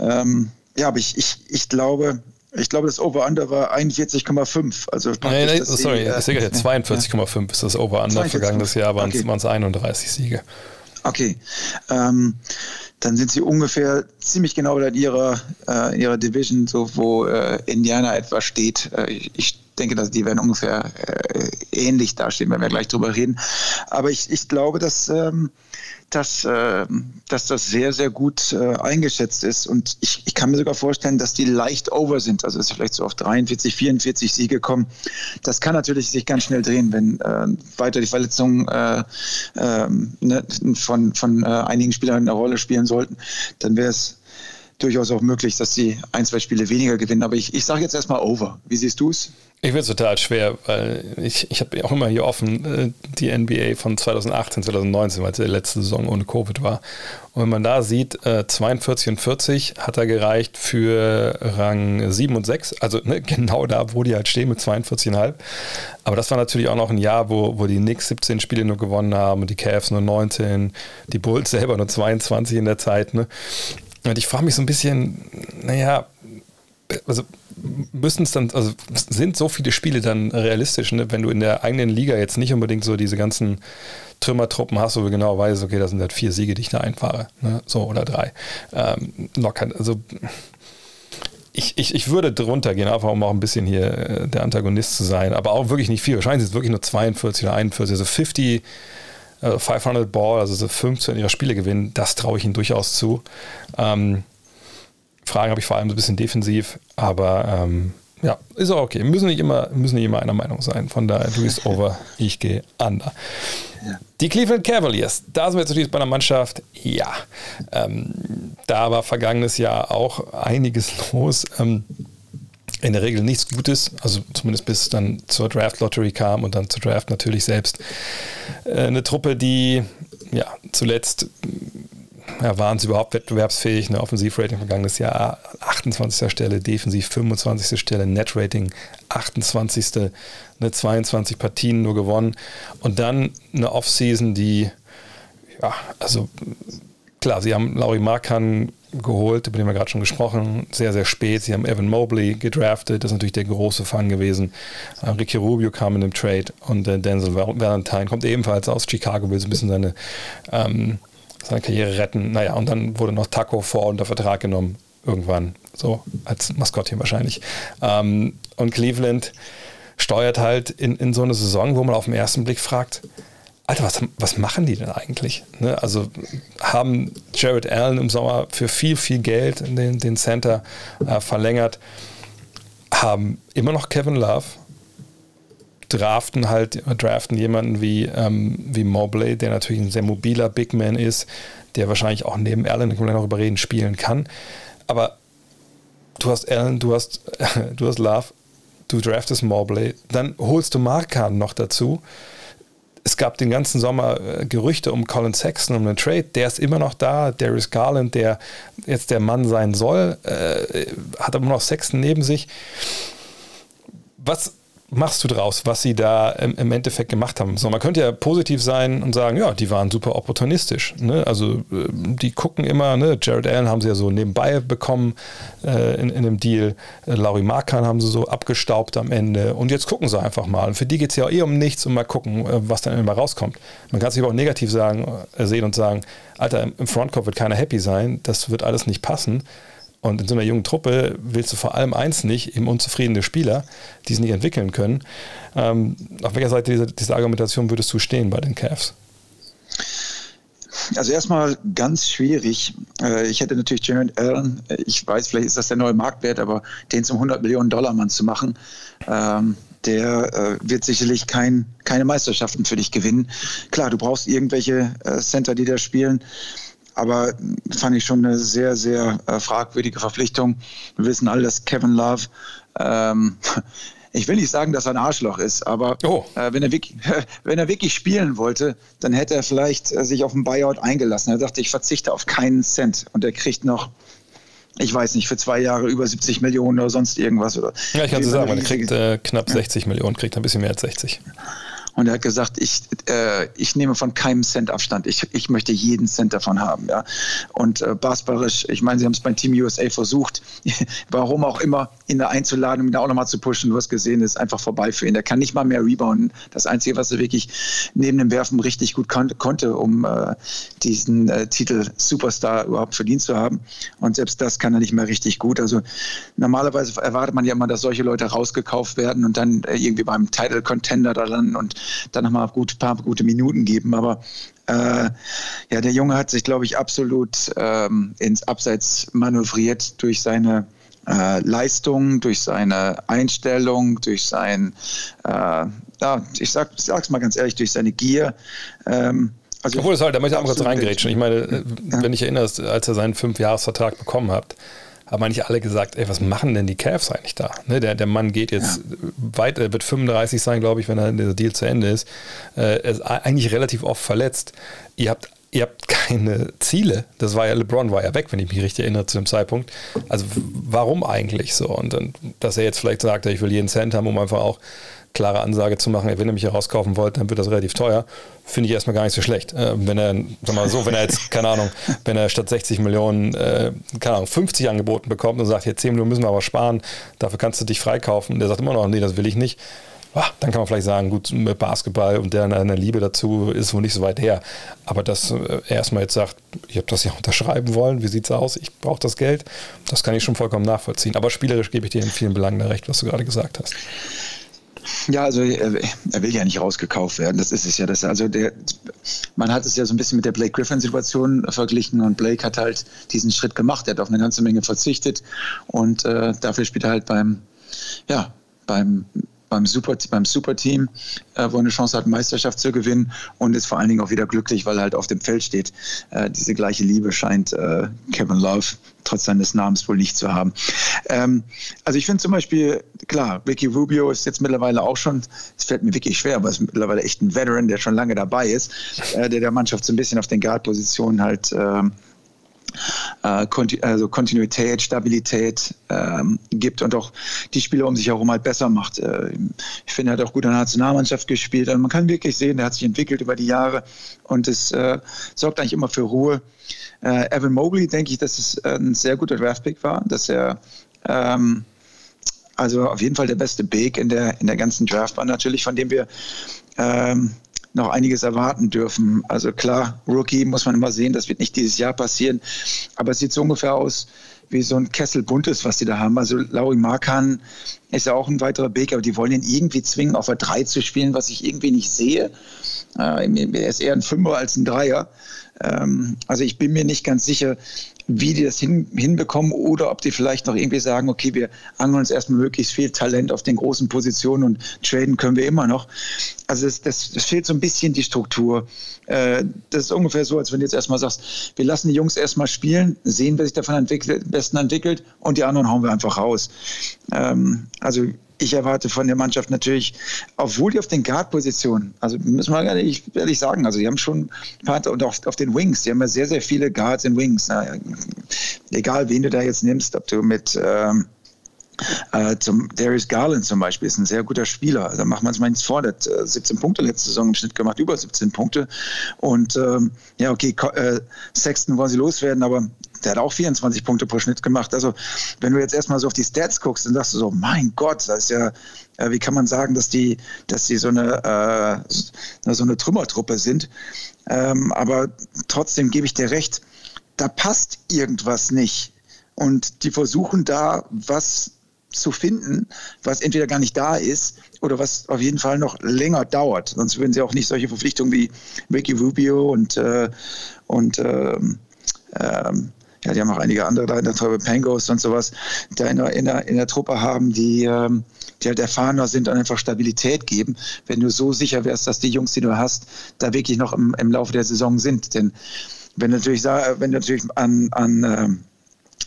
Ähm, ja, aber ich, ich, ich glaube, ich glaube, das Over-Under war 41,5. Also nee, nee, sorry, die, äh, 42,5 ja. ist das Over-Under. Vergangenes Jahr waren okay. es 31 Siege. Okay. Ähm, dann sind sie ungefähr ziemlich genau in ihrer, äh, ihrer Division, so wo äh, Indiana etwa steht. Äh, ich denke, dass die werden ungefähr äh, ähnlich dastehen, wenn wir gleich drüber reden. Aber ich, ich glaube, dass ähm, dass, äh, dass das sehr, sehr gut äh, eingeschätzt ist. Und ich, ich kann mir sogar vorstellen, dass die leicht over sind. Also dass sie vielleicht so auf 43, 44 Siege kommen. Das kann natürlich sich ganz schnell drehen, wenn äh, weiter die Verletzungen äh, ähm, ne, von, von äh, einigen Spielern eine Rolle spielen sollten. Dann wäre es durchaus auch möglich, dass sie ein, zwei Spiele weniger gewinnen. Aber ich, ich sage jetzt erstmal over. Wie siehst du es? Ich finde es total schwer, weil ich, ich habe auch immer hier offen äh, die NBA von 2018, 2019, weil es die letzte Saison ohne Covid war. Und wenn man da sieht, äh, 42 und 40 hat er gereicht für Rang 7 und 6, also ne, [laughs] genau da, wo die halt stehen mit 42,5. Aber das war natürlich auch noch ein Jahr, wo, wo die Knicks 17 Spiele nur gewonnen haben und die Cavs nur 19, die Bulls selber nur 22 in der Zeit. Ne? Und ich frage mich so ein bisschen, naja, also müssen es dann, also sind so viele Spiele dann realistisch, ne? wenn du in der eigenen Liga jetzt nicht unbedingt so diese ganzen Trümmertruppen hast, wo du genau weißt, okay, das sind halt vier Siege, die ich da einfahre, ne? so oder drei. Ähm, locker, also ich, ich, ich würde drunter gehen, einfach um auch ein bisschen hier äh, der Antagonist zu sein, aber auch wirklich nicht viel. Wahrscheinlich sind es wirklich nur 42 oder 41, also 50 500 Ball, also so 15 ihrer Spiele gewinnen, das traue ich ihnen durchaus zu. Ähm, Fragen habe ich vor allem so ein bisschen defensiv, aber ähm, ja, ist auch okay. Müssen nicht immer, müssen nicht immer einer Meinung sein. Von daher, du gehst over, [laughs] ich gehe under. Die Cleveland Cavaliers, da sind wir zunächst bei einer Mannschaft, ja, ähm, da war vergangenes Jahr auch einiges [laughs] los. Ähm, in der Regel nichts Gutes, also zumindest bis dann zur Draft Lottery kam und dann zur Draft natürlich selbst. Äh, eine Truppe, die ja zuletzt ja, waren sie überhaupt wettbewerbsfähig? Eine Offensivrating vergangenes Jahr 28. Stelle, defensiv 25. Stelle, Netrating 28. Eine 22 Partien nur gewonnen. Und dann eine Offseason, die, ja, also klar, sie haben Laurie Markan geholt, über den wir gerade schon gesprochen, sehr, sehr spät. Sie haben Evan Mobley gedraftet, das ist natürlich der große Fang gewesen. Äh, Ricky Rubio kam in dem Trade und äh, Denzel Valentine kommt ebenfalls aus Chicago, will so ein bisschen seine, ähm, seine Karriere retten. Naja, und dann wurde noch Taco vor unter Vertrag genommen, irgendwann, so als Maskottchen wahrscheinlich. Ähm, und Cleveland steuert halt in, in so eine Saison, wo man auf den ersten Blick fragt, Alter, was, was machen die denn eigentlich? Ne? Also haben Jared Allen im Sommer für viel, viel Geld den, den Center äh, verlängert, haben immer noch Kevin Love, draften halt, draften jemanden wie, ähm, wie Mobley, der natürlich ein sehr mobiler Big Man ist, der wahrscheinlich auch neben Allen, da können wir noch überreden, spielen kann. Aber du hast Allen, du hast, [laughs] du hast Love, du draftest Mobley, dann holst du Markan noch dazu es gab den ganzen Sommer äh, Gerüchte um Colin Sexton, um einen Trade. Der ist immer noch da. Darius Garland, der jetzt der Mann sein soll, äh, hat aber noch Sexton neben sich. Was machst du draus, was sie da im, Endeffekt gemacht haben? So, man könnte ja positiv sein und sagen, ja, die waren super opportunistisch. Ne? Also äh, die gucken immer, ne? Jared Allen haben sie ja so nebenbei bekommen äh, in, in dem Deal. Äh, Laurie Markan haben sie so abgestaubt am Ende. Und jetzt gucken sie einfach mal. Und für die geht es ja auch eh um nichts und mal gucken, äh, was dann immer rauskommt. Man kann sich aber auch negativ sagen, sehen und sagen, Alter, im Frontcourt wird keiner happy sein, das wird alles nicht passen. Und in so einer jungen Truppe willst du vor allem eins nicht, eben unzufriedene Spieler, die es nicht entwickeln können. Ähm, auf welcher Seite dieser, dieser Argumentation würdest du stehen bei den Cavs? Also erstmal ganz schwierig. Äh, ich hätte natürlich Jared Allen, ich weiß, vielleicht ist das der neue Marktwert, aber den zum 100 Millionen Dollar Mann zu machen, ähm, der äh, wird sicherlich kein, keine Meisterschaften für dich gewinnen. Klar, du brauchst irgendwelche äh, Center, die da spielen. Aber fand ich schon eine sehr, sehr äh, fragwürdige Verpflichtung. Wir wissen alle, dass Kevin Love, ähm, [laughs] ich will nicht sagen, dass er ein Arschloch ist, aber oh. äh, wenn, er wirklich, [laughs] wenn er wirklich spielen wollte, dann hätte er vielleicht äh, sich auf einen Buyout eingelassen. Er sagte, ich verzichte auf keinen Cent und er kriegt noch ich weiß nicht, für zwei Jahre über 70 Millionen oder sonst irgendwas. Oder ja, ich kann es sagen, er kriegt äh, knapp 60 Millionen, kriegt ein bisschen mehr als 60. Und er hat gesagt, ich, äh, ich nehme von keinem Cent Abstand. Ich, ich möchte jeden Cent davon haben. Ja. Und äh, basketballerisch, ich meine, sie haben es beim Team USA versucht, [laughs] warum auch immer, ihn da einzuladen, ihn da auch nochmal zu pushen. Du hast gesehen, ist einfach vorbei für ihn. Er kann nicht mal mehr rebounden. Das Einzige, was er wirklich neben dem Werfen richtig gut kon konnte, um äh, diesen äh, Titel Superstar überhaupt verdient zu haben. Und selbst das kann er nicht mehr richtig gut. Also normalerweise erwartet man ja immer, dass solche Leute rausgekauft werden und dann äh, irgendwie beim Title Contender da landen und dann nochmal ein paar gute Minuten geben. Aber äh, ja, der Junge hat sich, glaube ich, absolut ähm, ins Abseits manövriert durch seine äh, Leistung, durch seine Einstellung, durch sein, äh, ja, ich sag, sag's mal ganz ehrlich, durch seine Gier. Ähm, also Obwohl, es halt, da möchte ich auch kurz reingrätschen. Ich meine, äh, wenn ich erinnere, als er seinen Fünfjahresvertrag bekommen hat, haben eigentlich alle gesagt, ey, was machen denn die Cavs eigentlich da? Ne, der, der Mann geht jetzt ja. weit, er wird 35 sein, glaube ich, wenn er der Deal zu Ende ist. Äh, er ist eigentlich relativ oft verletzt. Ihr habt ihr habt [laughs] keine Ziele. Das war ja, LeBron war ja weg, wenn ich mich richtig erinnere zu dem Zeitpunkt. Also warum eigentlich so? Und dann, dass er jetzt vielleicht sagt, ich will jeden Cent haben, um einfach auch klare Ansage zu machen, wenn ihr mich herauskaufen wollt, dann wird das relativ teuer, finde ich erstmal gar nicht so schlecht. Äh, wenn er, sag mal so, wenn er jetzt, [laughs] keine Ahnung, wenn er statt 60 Millionen, äh, keine Ahnung, 50 angeboten bekommt und sagt, hier 10 Millionen müssen wir aber sparen, dafür kannst du dich freikaufen, der sagt immer noch, nee, das will ich nicht. Ah, dann kann man vielleicht sagen, gut, mit Basketball und der eine Liebe dazu ist wohl nicht so weit her. Aber dass äh, er erstmal jetzt sagt, ich habe das ja unterschreiben wollen, wie sieht es aus, ich brauche das Geld, das kann ich schon vollkommen nachvollziehen. Aber spielerisch gebe ich dir in vielen Belangen da recht, was du gerade gesagt hast. Ja, also er, er, will ja nicht rausgekauft werden. Das ist es ja. Das, also der, man hat es ja so ein bisschen mit der Blake Griffin-Situation verglichen und Blake hat halt diesen Schritt gemacht. Er hat auf eine ganze Menge verzichtet und äh, dafür spielt er halt beim, ja, beim beim, Super, beim Superteam, äh, wo er eine Chance hat, Meisterschaft zu gewinnen und ist vor allen Dingen auch wieder glücklich, weil er halt auf dem Feld steht. Äh, diese gleiche Liebe scheint äh, Kevin Love trotz seines Namens wohl nicht zu haben. Ähm, also ich finde zum Beispiel, klar, Ricky Rubio ist jetzt mittlerweile auch schon, es fällt mir wirklich schwer, aber ist mittlerweile echt ein Veteran, der schon lange dabei ist, äh, der der Mannschaft so ein bisschen auf den Guard-Positionen halt ähm, äh, also Kontinuität, Stabilität ähm, gibt und auch die Spieler um sich herum halt besser macht. Äh, ich finde, er hat auch gut in der Nationalmannschaft gespielt. Also man kann wirklich sehen, er hat sich entwickelt über die Jahre und es äh, sorgt eigentlich immer für Ruhe. Äh, Evan Mobley, denke ich, dass es ein sehr guter Draftpick war, dass er ähm, also auf jeden Fall der beste Big in der, in der ganzen Draft war natürlich, von dem wir ähm, noch einiges erwarten dürfen. Also klar, Rookie muss man immer sehen, das wird nicht dieses Jahr passieren, aber es sieht so ungefähr aus wie so ein Kessel buntes, was die da haben. Also Lauri Markan ist ja auch ein weiterer Big, aber die wollen ihn irgendwie zwingen, auf der 3 zu spielen, was ich irgendwie nicht sehe. Äh, er ist eher ein Fünfer als ein Dreier. Ähm, also ich bin mir nicht ganz sicher, wie die das hin, hinbekommen oder ob die vielleicht noch irgendwie sagen, okay, wir angeln uns erstmal möglichst viel Talent auf den großen Positionen und traden können wir immer noch. Also das, das, das fehlt so ein bisschen die Struktur. Äh, das ist ungefähr so, als wenn du jetzt erstmal sagst, wir lassen die Jungs erstmal spielen, sehen, wer sich davon entwickelt, besten entwickelt und die anderen hauen wir einfach raus. Ähm, also ich erwarte von der Mannschaft natürlich, obwohl die auf den Guard-Positionen, also müssen wir ehrlich, ehrlich sagen, also die haben schon ein paar, und auch auf den Wings, die haben ja sehr, sehr viele Guards in Wings. Na, egal, wen du da jetzt nimmst, ob du mit ähm, äh, zum Darius Garland zum Beispiel ist ein sehr guter Spieler. Da macht man es mal nichts vor. Der hat äh, 17 Punkte letzte Saison im Schnitt gemacht, über 17 Punkte. Und ähm, ja, okay, äh, Sexton wollen sie loswerden, aber der hat auch 24 Punkte pro Schnitt gemacht. Also, wenn du jetzt erstmal so auf die Stats guckst, dann sagst du so, mein Gott, das ist ja, äh, wie kann man sagen, dass die, dass die so eine, äh, so eine Trümmertruppe sind. Ähm, aber trotzdem gebe ich dir recht, da passt irgendwas nicht. Und die versuchen da was zu finden, was entweder gar nicht da ist oder was auf jeden Fall noch länger dauert. Sonst würden sie auch nicht solche Verpflichtungen wie Ricky Rubio und, äh, und ähm, ähm, ja, die haben auch einige andere da in der Truppe, Pangos und sowas, da in der, in der, in der Truppe haben, die, ähm, die halt erfahrener sind und einfach Stabilität geben, wenn du so sicher wärst, dass die Jungs, die du hast, da wirklich noch im, im Laufe der Saison sind. Denn wenn du natürlich, wenn du natürlich an, an ähm,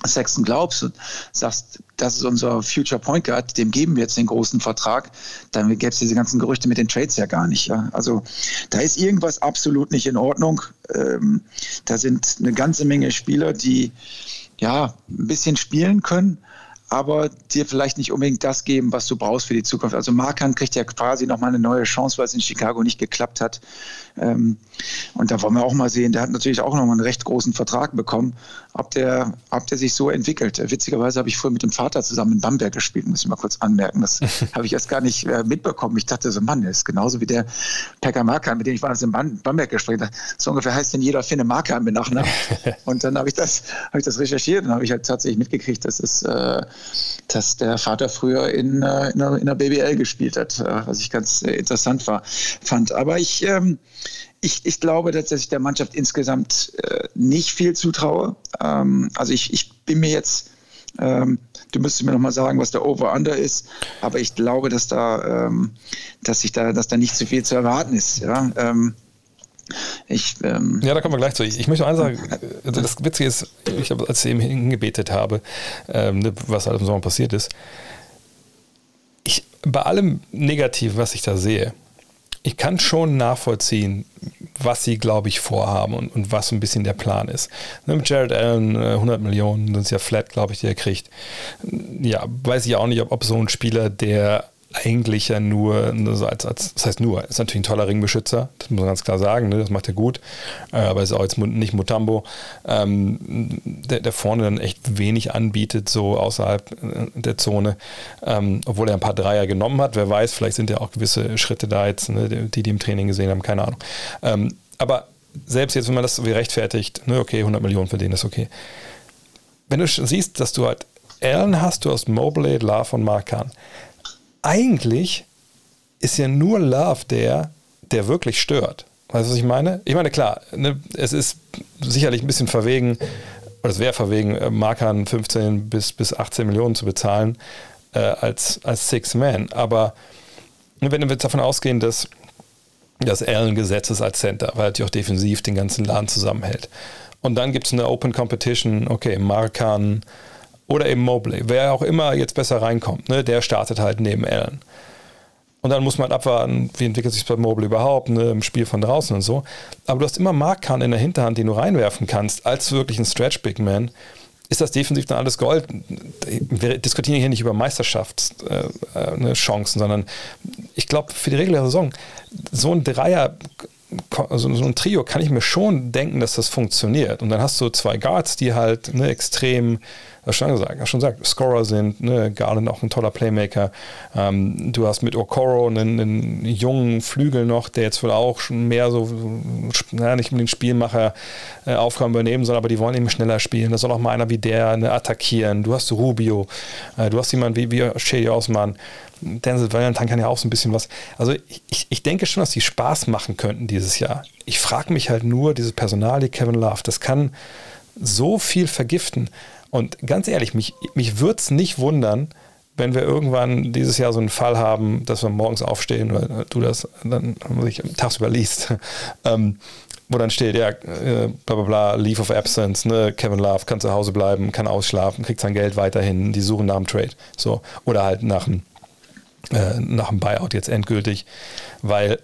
Sexton glaubst und sagst, das ist unser Future Point Guard, dem geben wir jetzt den großen Vertrag, dann gäbe es diese ganzen Gerüchte mit den Trades ja gar nicht. Ja? Also da ist irgendwas absolut nicht in Ordnung. Ähm, da sind eine ganze Menge Spieler, die ja ein bisschen spielen können, aber dir vielleicht nicht unbedingt das geben, was du brauchst für die Zukunft. Also Markan kriegt ja quasi nochmal eine neue Chance, weil es in Chicago nicht geklappt hat. Ähm, und da wollen wir auch mal sehen, der hat natürlich auch nochmal einen recht großen Vertrag bekommen, ob der, ob der sich so entwickelt. Witzigerweise habe ich früher mit dem Vater zusammen in Bamberg gespielt, muss ich mal kurz anmerken. Das [laughs] habe ich erst gar nicht äh, mitbekommen. Ich dachte so, Mann, der ist genauso wie der Pekka Markan, mit dem ich war in Bamberg gesprochen habe. So ungefähr heißt denn jeder Finne Markan mit Nachnamen. [laughs] Und dann habe ich, das, ich das recherchiert und habe ich halt tatsächlich mitgekriegt, dass, es, äh, dass der Vater früher in, äh, in, der, in der BBL gespielt hat, äh, was ich ganz äh, interessant war, fand. Aber ich... Ähm, ich, ich glaube, dass ich der Mannschaft insgesamt äh, nicht viel zutraue. Ähm, also ich, ich bin mir jetzt, ähm, du müsstest mir nochmal sagen, was der Over-Under ist, aber ich glaube, dass da, ähm, dass ich da, dass da nicht zu viel zu erwarten ist. Ja, ähm, ich, ähm, ja, da kommen wir gleich zu. Ich, ich möchte eins sagen, also das Witzige ist, ich habe, als ich eben hingebetet habe, ähm, ne, was halt im Sommer passiert ist, ich, bei allem Negativen, was ich da sehe, ich kann schon nachvollziehen, was sie, glaube ich, vorhaben und, und was ein bisschen der Plan ist. Ne, mit Jared Allen 100 äh, Millionen, das ist ja flat, glaube ich, die er kriegt. Ja, weiß ich auch nicht, ob, ob so ein Spieler, der eigentlich ja nur, also als, als, das heißt nur, ist natürlich ein toller Ringbeschützer, das muss man ganz klar sagen, ne, das macht er gut, äh, aber ist auch jetzt nicht Mutambo, ähm, der, der vorne dann echt wenig anbietet, so außerhalb äh, der Zone, ähm, obwohl er ein paar Dreier genommen hat, wer weiß, vielleicht sind ja auch gewisse Schritte da jetzt, ne, die, die im Training gesehen haben, keine Ahnung. Ähm, aber selbst jetzt, wenn man das so wie rechtfertigt, ne, okay, 100 Millionen für den ist okay. Wenn du siehst, dass du halt Allen hast, du hast Mobley, Love und Markan, eigentlich ist ja nur Love der, der wirklich stört. Weißt du, was ich meine? Ich meine, klar, ne, es ist sicherlich ein bisschen verwegen, oder es wäre verwegen, äh, Markern 15 bis, bis 18 Millionen zu bezahlen äh, als, als Six Man. Aber ne, wenn wir jetzt davon ausgehen, dass das Allen gesetzt ist als Center, weil er auch defensiv den ganzen Laden zusammenhält. Und dann gibt es eine Open Competition, okay, Markan, oder eben Mobley, wer auch immer jetzt besser reinkommt, ne, der startet halt neben Allen. Und dann muss man abwarten, wie entwickelt sich bei Mobile überhaupt, ne, im Spiel von draußen und so. Aber du hast immer Markan in der Hinterhand, den du reinwerfen kannst, als wirklich ein Stretch Big Man. Ist das defensiv dann alles Gold? Wir diskutieren hier nicht über Meisterschaftschancen, äh, äh, sondern ich glaube, für die reguläre Saison, so ein Dreier so ein Trio kann ich mir schon denken, dass das funktioniert. Und dann hast du zwei Guards, die halt ne, extrem schon gesagt, schon gesagt, Scorer sind, ne, Garland auch ein toller Playmaker. Ähm, du hast mit Okoro einen, einen, jungen Flügel noch, der jetzt wohl auch schon mehr so, naja, nicht unbedingt Spielmacher äh, Aufgaben übernehmen soll, aber die wollen eben schneller spielen. Da soll auch mal einer wie der ne, attackieren. Du hast Rubio, äh, du hast jemanden wie, wie Shady Osman. Denzel Valentine kann ja auch so ein bisschen was. Also ich, ich denke schon, dass die Spaß machen könnten dieses Jahr. Ich frage mich halt nur, dieses Personal, die Kevin Love, das kann so viel vergiften. Und ganz ehrlich, mich, mich würde es nicht wundern, wenn wir irgendwann dieses Jahr so einen Fall haben, dass wir morgens aufstehen, weil du das dann sich tagsüber liest, [laughs] ähm, wo dann steht, ja, äh, bla bla bla, Leave of Absence, ne, Kevin Love kann zu Hause bleiben, kann ausschlafen, kriegt sein Geld weiterhin, die suchen nach dem Trade. So. Oder halt nach dem, äh, Buyout jetzt endgültig. Weil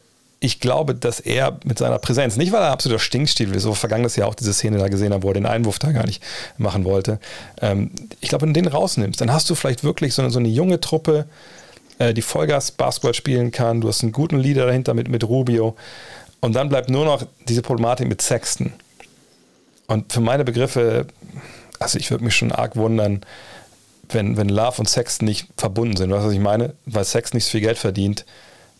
ich glaube, dass er mit seiner Präsenz, nicht weil er absoluter Stinkstiefel ist, so vergangenes Jahr auch diese Szene da gesehen hat, wo er den Einwurf da gar nicht machen wollte. Ähm, ich glaube, wenn du den rausnimmst, dann hast du vielleicht wirklich so eine, so eine junge Truppe, äh, die Vollgas-Basketball spielen kann. Du hast einen guten Leader dahinter mit, mit Rubio. Und dann bleibt nur noch diese Problematik mit Sexton. Und für meine Begriffe, also ich würde mich schon arg wundern, wenn, wenn Love und Sexton nicht verbunden sind. Weißt du, was ich meine? Weil Sexton nicht so viel Geld verdient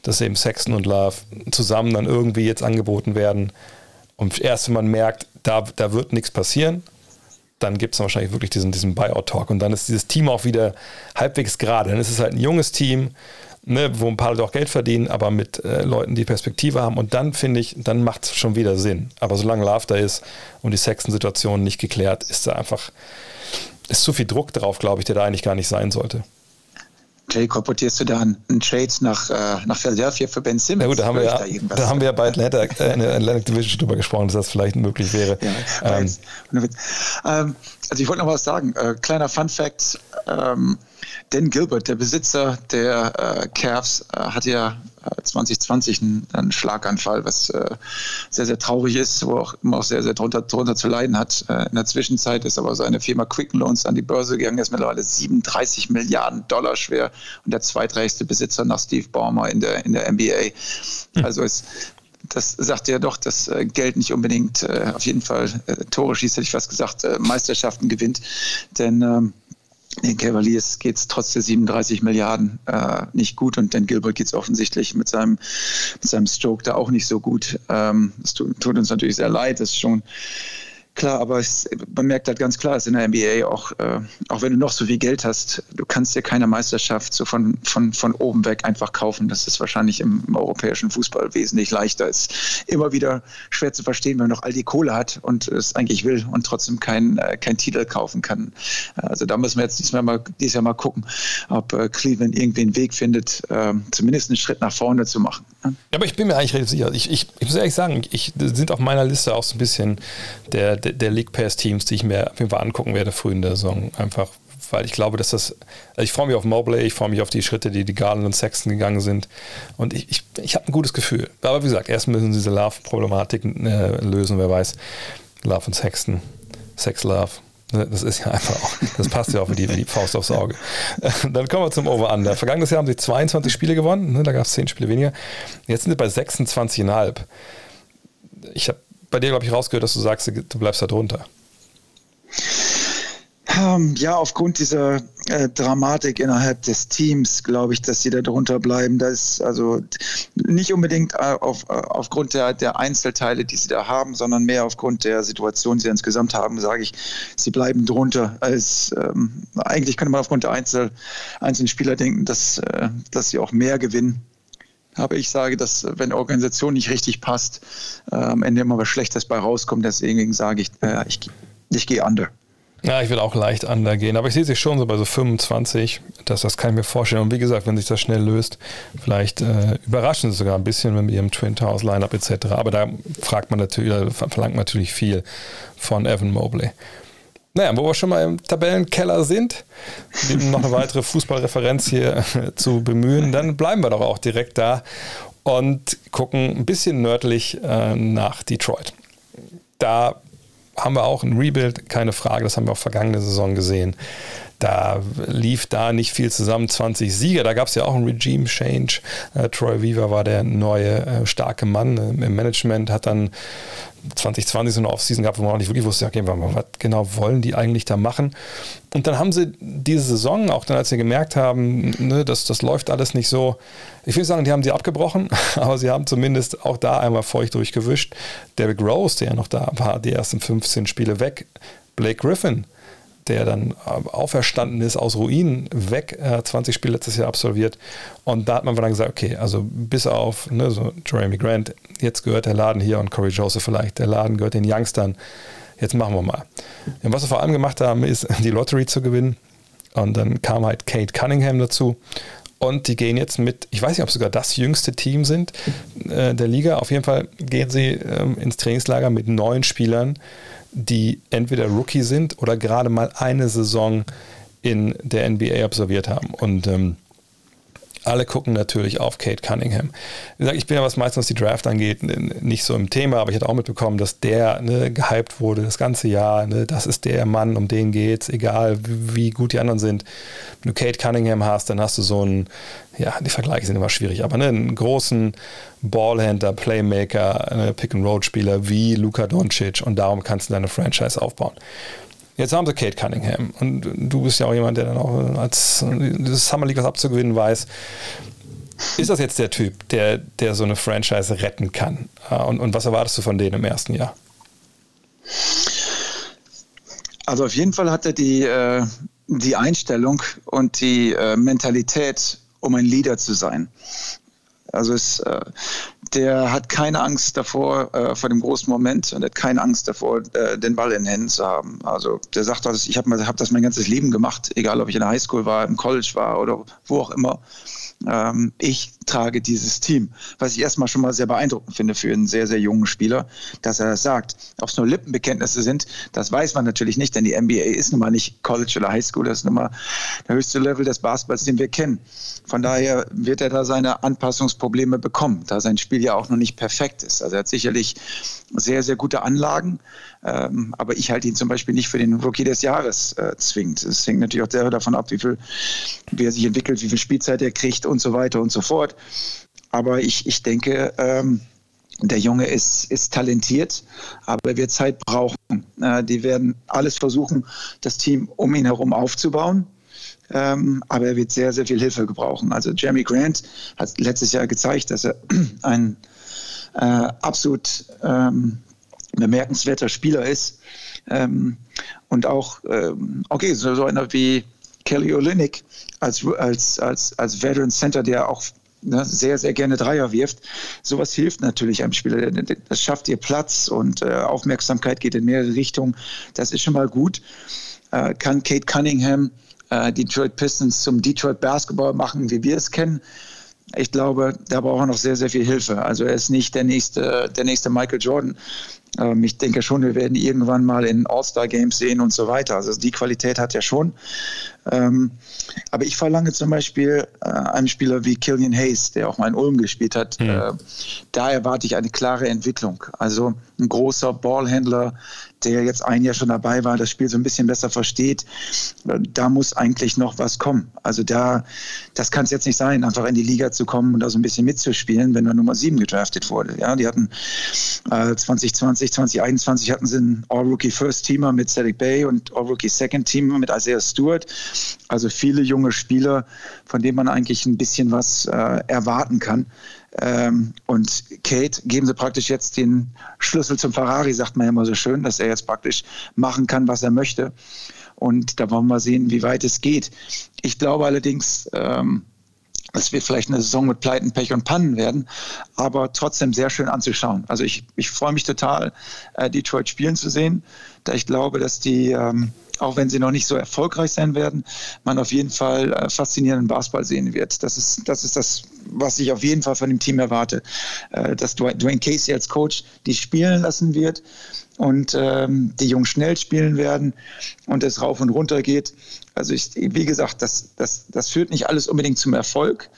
dass eben Sexton und Love zusammen dann irgendwie jetzt angeboten werden. Und erst wenn man merkt, da, da wird nichts passieren, dann gibt es wahrscheinlich wirklich diesen, diesen Buyout-Talk. Und dann ist dieses Team auch wieder halbwegs gerade. Dann ist es halt ein junges Team, ne, wo ein paar Leute auch Geld verdienen, aber mit äh, Leuten, die Perspektive haben. Und dann finde ich, dann macht es schon wieder Sinn. Aber solange Love da ist und die Sexton-Situation nicht geklärt, ist da einfach, ist zu viel Druck drauf, glaube ich, der da eigentlich gar nicht sein sollte. Jay, korportierst du da einen Trade nach, äh, nach Philadelphia für Ben Simmons? Ja gut, da haben, wir ja, da, da haben wir ja bei Atlanta, äh, in der Atlantic Division drüber gesprochen, dass das vielleicht möglich wäre. Ja, ähm. ähm, also ich wollte noch was sagen. Äh, kleiner Fun Fact. Ähm, Dan Gilbert, der Besitzer der äh, Cavs, äh, hatte ja 2020 äh, einen, einen, Schlaganfall, was äh, sehr, sehr traurig ist, wo auch immer auch sehr, sehr drunter, drunter zu leiden hat. Äh, in der Zwischenzeit ist aber seine Firma Quicken Loans an die Börse gegangen, ist mittlerweile 37 Milliarden Dollar schwer und der zweitreichste Besitzer nach Steve Ballmer in der, in der NBA. Hm. Also ist das sagt ja doch, dass äh, Geld nicht unbedingt äh, auf jeden Fall äh, Tore schießt, hätte ich fast gesagt, Meisterschaften gewinnt. Denn ähm, den Cavaliers geht es trotz der 37 Milliarden äh, nicht gut und Dan Gilbert geht es offensichtlich mit seinem, mit seinem Stroke da auch nicht so gut. Ähm, es tut, tut, uns natürlich sehr leid, das ist schon Klar, aber es, man merkt halt ganz klar, dass in der NBA auch, äh, auch wenn du noch so viel Geld hast, du kannst dir keine Meisterschaft so von, von, von oben weg einfach kaufen. Das ist wahrscheinlich im, im europäischen Fußball wesentlich leichter. Es ist immer wieder schwer zu verstehen, wenn man noch all die Kohle hat und es eigentlich will und trotzdem keinen äh, kein Titel kaufen kann. Also da müssen wir jetzt diesmal mal, dieses Jahr mal gucken, ob äh, Cleveland irgendwie einen Weg findet, äh, zumindest einen Schritt nach vorne zu machen. Ja, aber ich bin mir eigentlich recht sicher. Ich, ich, ich muss ehrlich sagen, ich sind auf meiner Liste auch so ein bisschen der der, League Pass Teams, die ich mir auf jeden Fall angucken werde früh in der Saison. Einfach, weil ich glaube, dass das, also ich freue mich auf Mobley, ich freue mich auf die Schritte, die die Garland und Sexton gegangen sind. Und ich, ich, ich habe ein gutes Gefühl. Aber wie gesagt, erst müssen sie diese Love-Problematik äh, lösen, wer weiß. Love und Sexton. Sex Love. Das ist ja einfach auch, das passt ja auch wie die, wie die Faust aufs Auge. [laughs] Dann kommen wir zum Over-Under. Vergangenes Jahr haben sie 22 Spiele gewonnen, ne, da gab es 10 Spiele weniger. Jetzt sind sie bei 26,5. Ich habe bei dir, glaube ich, rausgehört, dass du sagst, du bleibst da drunter. Ähm, ja, aufgrund dieser äh, Dramatik innerhalb des Teams glaube ich, dass sie da drunter bleiben. Das ist also nicht unbedingt äh, auf, äh, aufgrund der, der Einzelteile, die sie da haben, sondern mehr aufgrund der Situation, die sie insgesamt haben, sage ich, sie bleiben drunter. Als, ähm, eigentlich könnte man aufgrund der Einzel, einzelnen Spieler denken, dass, äh, dass sie auch mehr gewinnen. Aber ich sage, dass wenn Organisation nicht richtig passt, äh, am Ende immer was Schlechtes bei rauskommt. Deswegen sage ich, äh, ich, ich gehe under. Ja, ich will auch leicht under gehen, aber ich sehe sich schon so bei so 25. Das, das kann ich mir vorstellen. Und wie gesagt, wenn sich das schnell löst, vielleicht äh, überraschen sie sogar ein bisschen mit ihrem Twin Towers Lineup etc. Aber da fragt man natürlich, verlangt man natürlich viel von Evan Mobley. Naja, wo wir schon mal im Tabellenkeller sind, um noch eine weitere Fußballreferenz hier zu bemühen, dann bleiben wir doch auch direkt da und gucken ein bisschen nördlich äh, nach Detroit. Da haben wir auch ein Rebuild, keine Frage, das haben wir auch vergangene Saison gesehen. Da lief da nicht viel zusammen, 20 Sieger. Da gab es ja auch einen Regime Change. Äh, Troy Weaver war der neue äh, starke Mann äh, im Management, hat dann 2020 so eine Offseason gehabt, wo man auch nicht wirklich wusste, okay, was genau wollen die eigentlich da machen? Und dann haben sie diese Saison, auch dann, als sie gemerkt haben, ne, das, das läuft alles nicht so, ich will sagen, die haben sie abgebrochen, [laughs] aber sie haben zumindest auch da einmal feucht durchgewischt. Derrick Rose, der ja noch da war, die ersten 15 Spiele weg. Blake Griffin, der dann äh, auferstanden ist aus Ruinen, weg, äh, 20 Spiele letztes Jahr absolviert. Und da hat man dann gesagt, okay, also bis auf ne, so Jeremy Grant, jetzt gehört der Laden hier und Corey Joseph vielleicht, der Laden gehört den Youngstern, jetzt machen wir mal. Und was wir vor allem gemacht haben, ist [laughs] die Lottery zu gewinnen. Und dann kam halt Kate Cunningham dazu. Und die gehen jetzt mit, ich weiß nicht, ob sogar das jüngste Team sind äh, der Liga. Auf jeden Fall gehen sie ähm, ins Trainingslager mit neun Spielern die entweder Rookie sind oder gerade mal eine Saison in der NBA absolviert haben. Und ähm, alle gucken natürlich auf Kate Cunningham. Ich bin ja, was meistens die Draft angeht, nicht so im Thema, aber ich hatte auch mitbekommen, dass der ne, gehypt wurde das ganze Jahr. Ne, das ist der Mann, um den geht's, egal wie gut die anderen sind. Wenn du Kate Cunningham hast, dann hast du so einen, ja, die Vergleiche sind immer schwierig, aber ne, einen großen Ballhändler, Playmaker, ne, Pick-and-Roll-Spieler wie Luka Doncic und darum kannst du deine Franchise aufbauen. Jetzt haben sie Kate Cunningham und du bist ja auch jemand, der dann auch als das Summer League was abzugewinnen weiß. Ist das jetzt der Typ, der, der so eine Franchise retten kann? Und, und was erwartest du von denen im ersten Jahr? Also auf jeden Fall hat er die, äh, die Einstellung und die äh, Mentalität, um ein Leader zu sein. Also es, äh, der hat keine Angst davor, äh, vor dem großen Moment und hat keine Angst davor, äh, den Ball in den Händen zu haben. Also der sagt, ich habe hab das mein ganzes Leben gemacht, egal ob ich in der Highschool war, im College war oder wo auch immer ähm, ich trage dieses Team. Was ich erstmal schon mal sehr beeindruckend finde für einen sehr, sehr jungen Spieler, dass er das sagt. Ob es nur Lippenbekenntnisse sind, das weiß man natürlich nicht, denn die NBA ist nun mal nicht College oder Highschool, das ist nun mal der höchste Level des Basketballs, den wir kennen. Von daher wird er da seine Anpassungsprobleme bekommen, da sein Spiel ja auch noch nicht perfekt ist. Also er hat sicherlich sehr, sehr gute Anlagen, ähm, aber ich halte ihn zum Beispiel nicht für den Rookie des Jahres äh, zwingend. Es hängt natürlich auch sehr davon ab, wie viel, wie er sich entwickelt, wie viel Spielzeit er kriegt und so weiter und so fort. Aber ich, ich denke, ähm, der Junge ist, ist talentiert, aber er wird Zeit brauchen. Äh, die werden alles versuchen, das Team um ihn herum aufzubauen. Ähm, aber er wird sehr, sehr viel Hilfe gebrauchen. Also Jeremy Grant hat letztes Jahr gezeigt, dass er [clears throat] ein äh, absolut ähm, bemerkenswerter Spieler ist. Ähm, und auch, ähm, okay, so, so einer wie Kelly Olynyk als, als, als, als Veteran Center, der auch ne, sehr, sehr gerne Dreier wirft. Sowas hilft natürlich einem Spieler. Das schafft ihr Platz und äh, Aufmerksamkeit geht in mehrere Richtungen. Das ist schon mal gut. Äh, kann Kate Cunningham äh, Detroit Pistons zum Detroit Basketball machen, wie wir es kennen? Ich glaube, da braucht er noch sehr, sehr viel Hilfe. Also er ist nicht der nächste, der nächste Michael Jordan, ähm, ich denke schon, wir werden irgendwann mal in All-Star-Games sehen und so weiter. Also die Qualität hat er schon. Ähm, aber ich verlange zum Beispiel äh, einen Spieler wie Killian Hayes, der auch mal in Ulm gespielt hat. Mhm. Äh, da erwarte ich eine klare Entwicklung. Also ein großer Ballhändler, der jetzt ein Jahr schon dabei war, das Spiel so ein bisschen besser versteht, da muss eigentlich noch was kommen. Also da, das kann es jetzt nicht sein, einfach in die Liga zu kommen und da so ein bisschen mitzuspielen, wenn er Nummer 7 gedraftet wurde. Ja, die hatten äh, 2020, 2021 hatten sie einen All-Rookie First Teamer mit Cedric Bay und All-Rookie Second Teamer mit Isaiah Stewart. Also viele junge Spieler, von denen man eigentlich ein bisschen was äh, erwarten kann. Ähm, und Kate geben sie praktisch jetzt den Schlüssel zum Ferrari, sagt man ja immer so schön, dass er jetzt praktisch machen kann, was er möchte. Und da wollen wir sehen, wie weit es geht. Ich glaube allerdings, ähm, es wird vielleicht eine Saison mit Pleiten, Pech und Pannen werden, aber trotzdem sehr schön anzuschauen. Also ich, ich freue mich total, äh, Detroit spielen zu sehen, da ich glaube, dass die ähm, auch wenn sie noch nicht so erfolgreich sein werden, man auf jeden Fall äh, faszinierenden Basketball sehen wird. Das ist, das ist das, was ich auf jeden Fall von dem Team erwarte. Äh, dass Dwayne Casey als Coach die spielen lassen wird, und ähm, die Jungs schnell spielen werden und es rauf und runter geht. Also ich, wie gesagt, das, das, das führt nicht alles unbedingt zum Erfolg,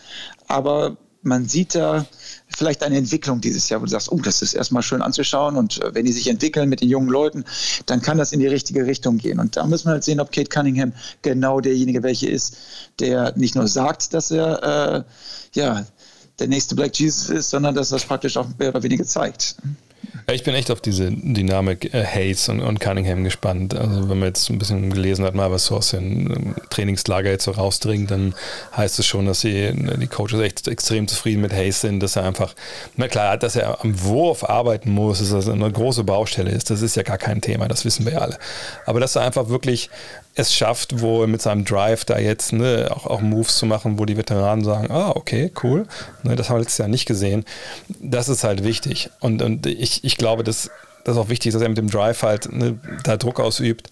aber man sieht da vielleicht eine Entwicklung dieses Jahr, wo du sagst, oh, das ist erstmal schön anzuschauen und äh, wenn die sich entwickeln mit den jungen Leuten, dann kann das in die richtige Richtung gehen. Und da müssen wir halt sehen, ob Kate Cunningham genau derjenige welche ist, der nicht nur sagt, dass er äh, ja, der nächste Black Jesus ist, sondern dass das praktisch auch mehr oder weniger zeigt. Ich bin echt auf diese Dynamik äh, Hayes und, und, Cunningham gespannt. Also wenn man jetzt ein bisschen gelesen hat, mal was so aus dem Trainingslager jetzt so rausdringt, dann heißt es schon, dass sie, die Coaches echt extrem zufrieden mit Hayes sind, dass er einfach, na klar, dass er am Wurf arbeiten muss, dass das eine große Baustelle ist, das ist ja gar kein Thema, das wissen wir ja alle. Aber dass er einfach wirklich es schafft, wohl mit seinem Drive da jetzt ne, auch, auch Moves zu machen, wo die Veteranen sagen, ah, okay, cool, ne, das haben wir letztes Jahr nicht gesehen. Das ist halt wichtig. Und, und ich, ich glaube, dass das auch wichtig ist, dass er mit dem Drive halt ne, da Druck ausübt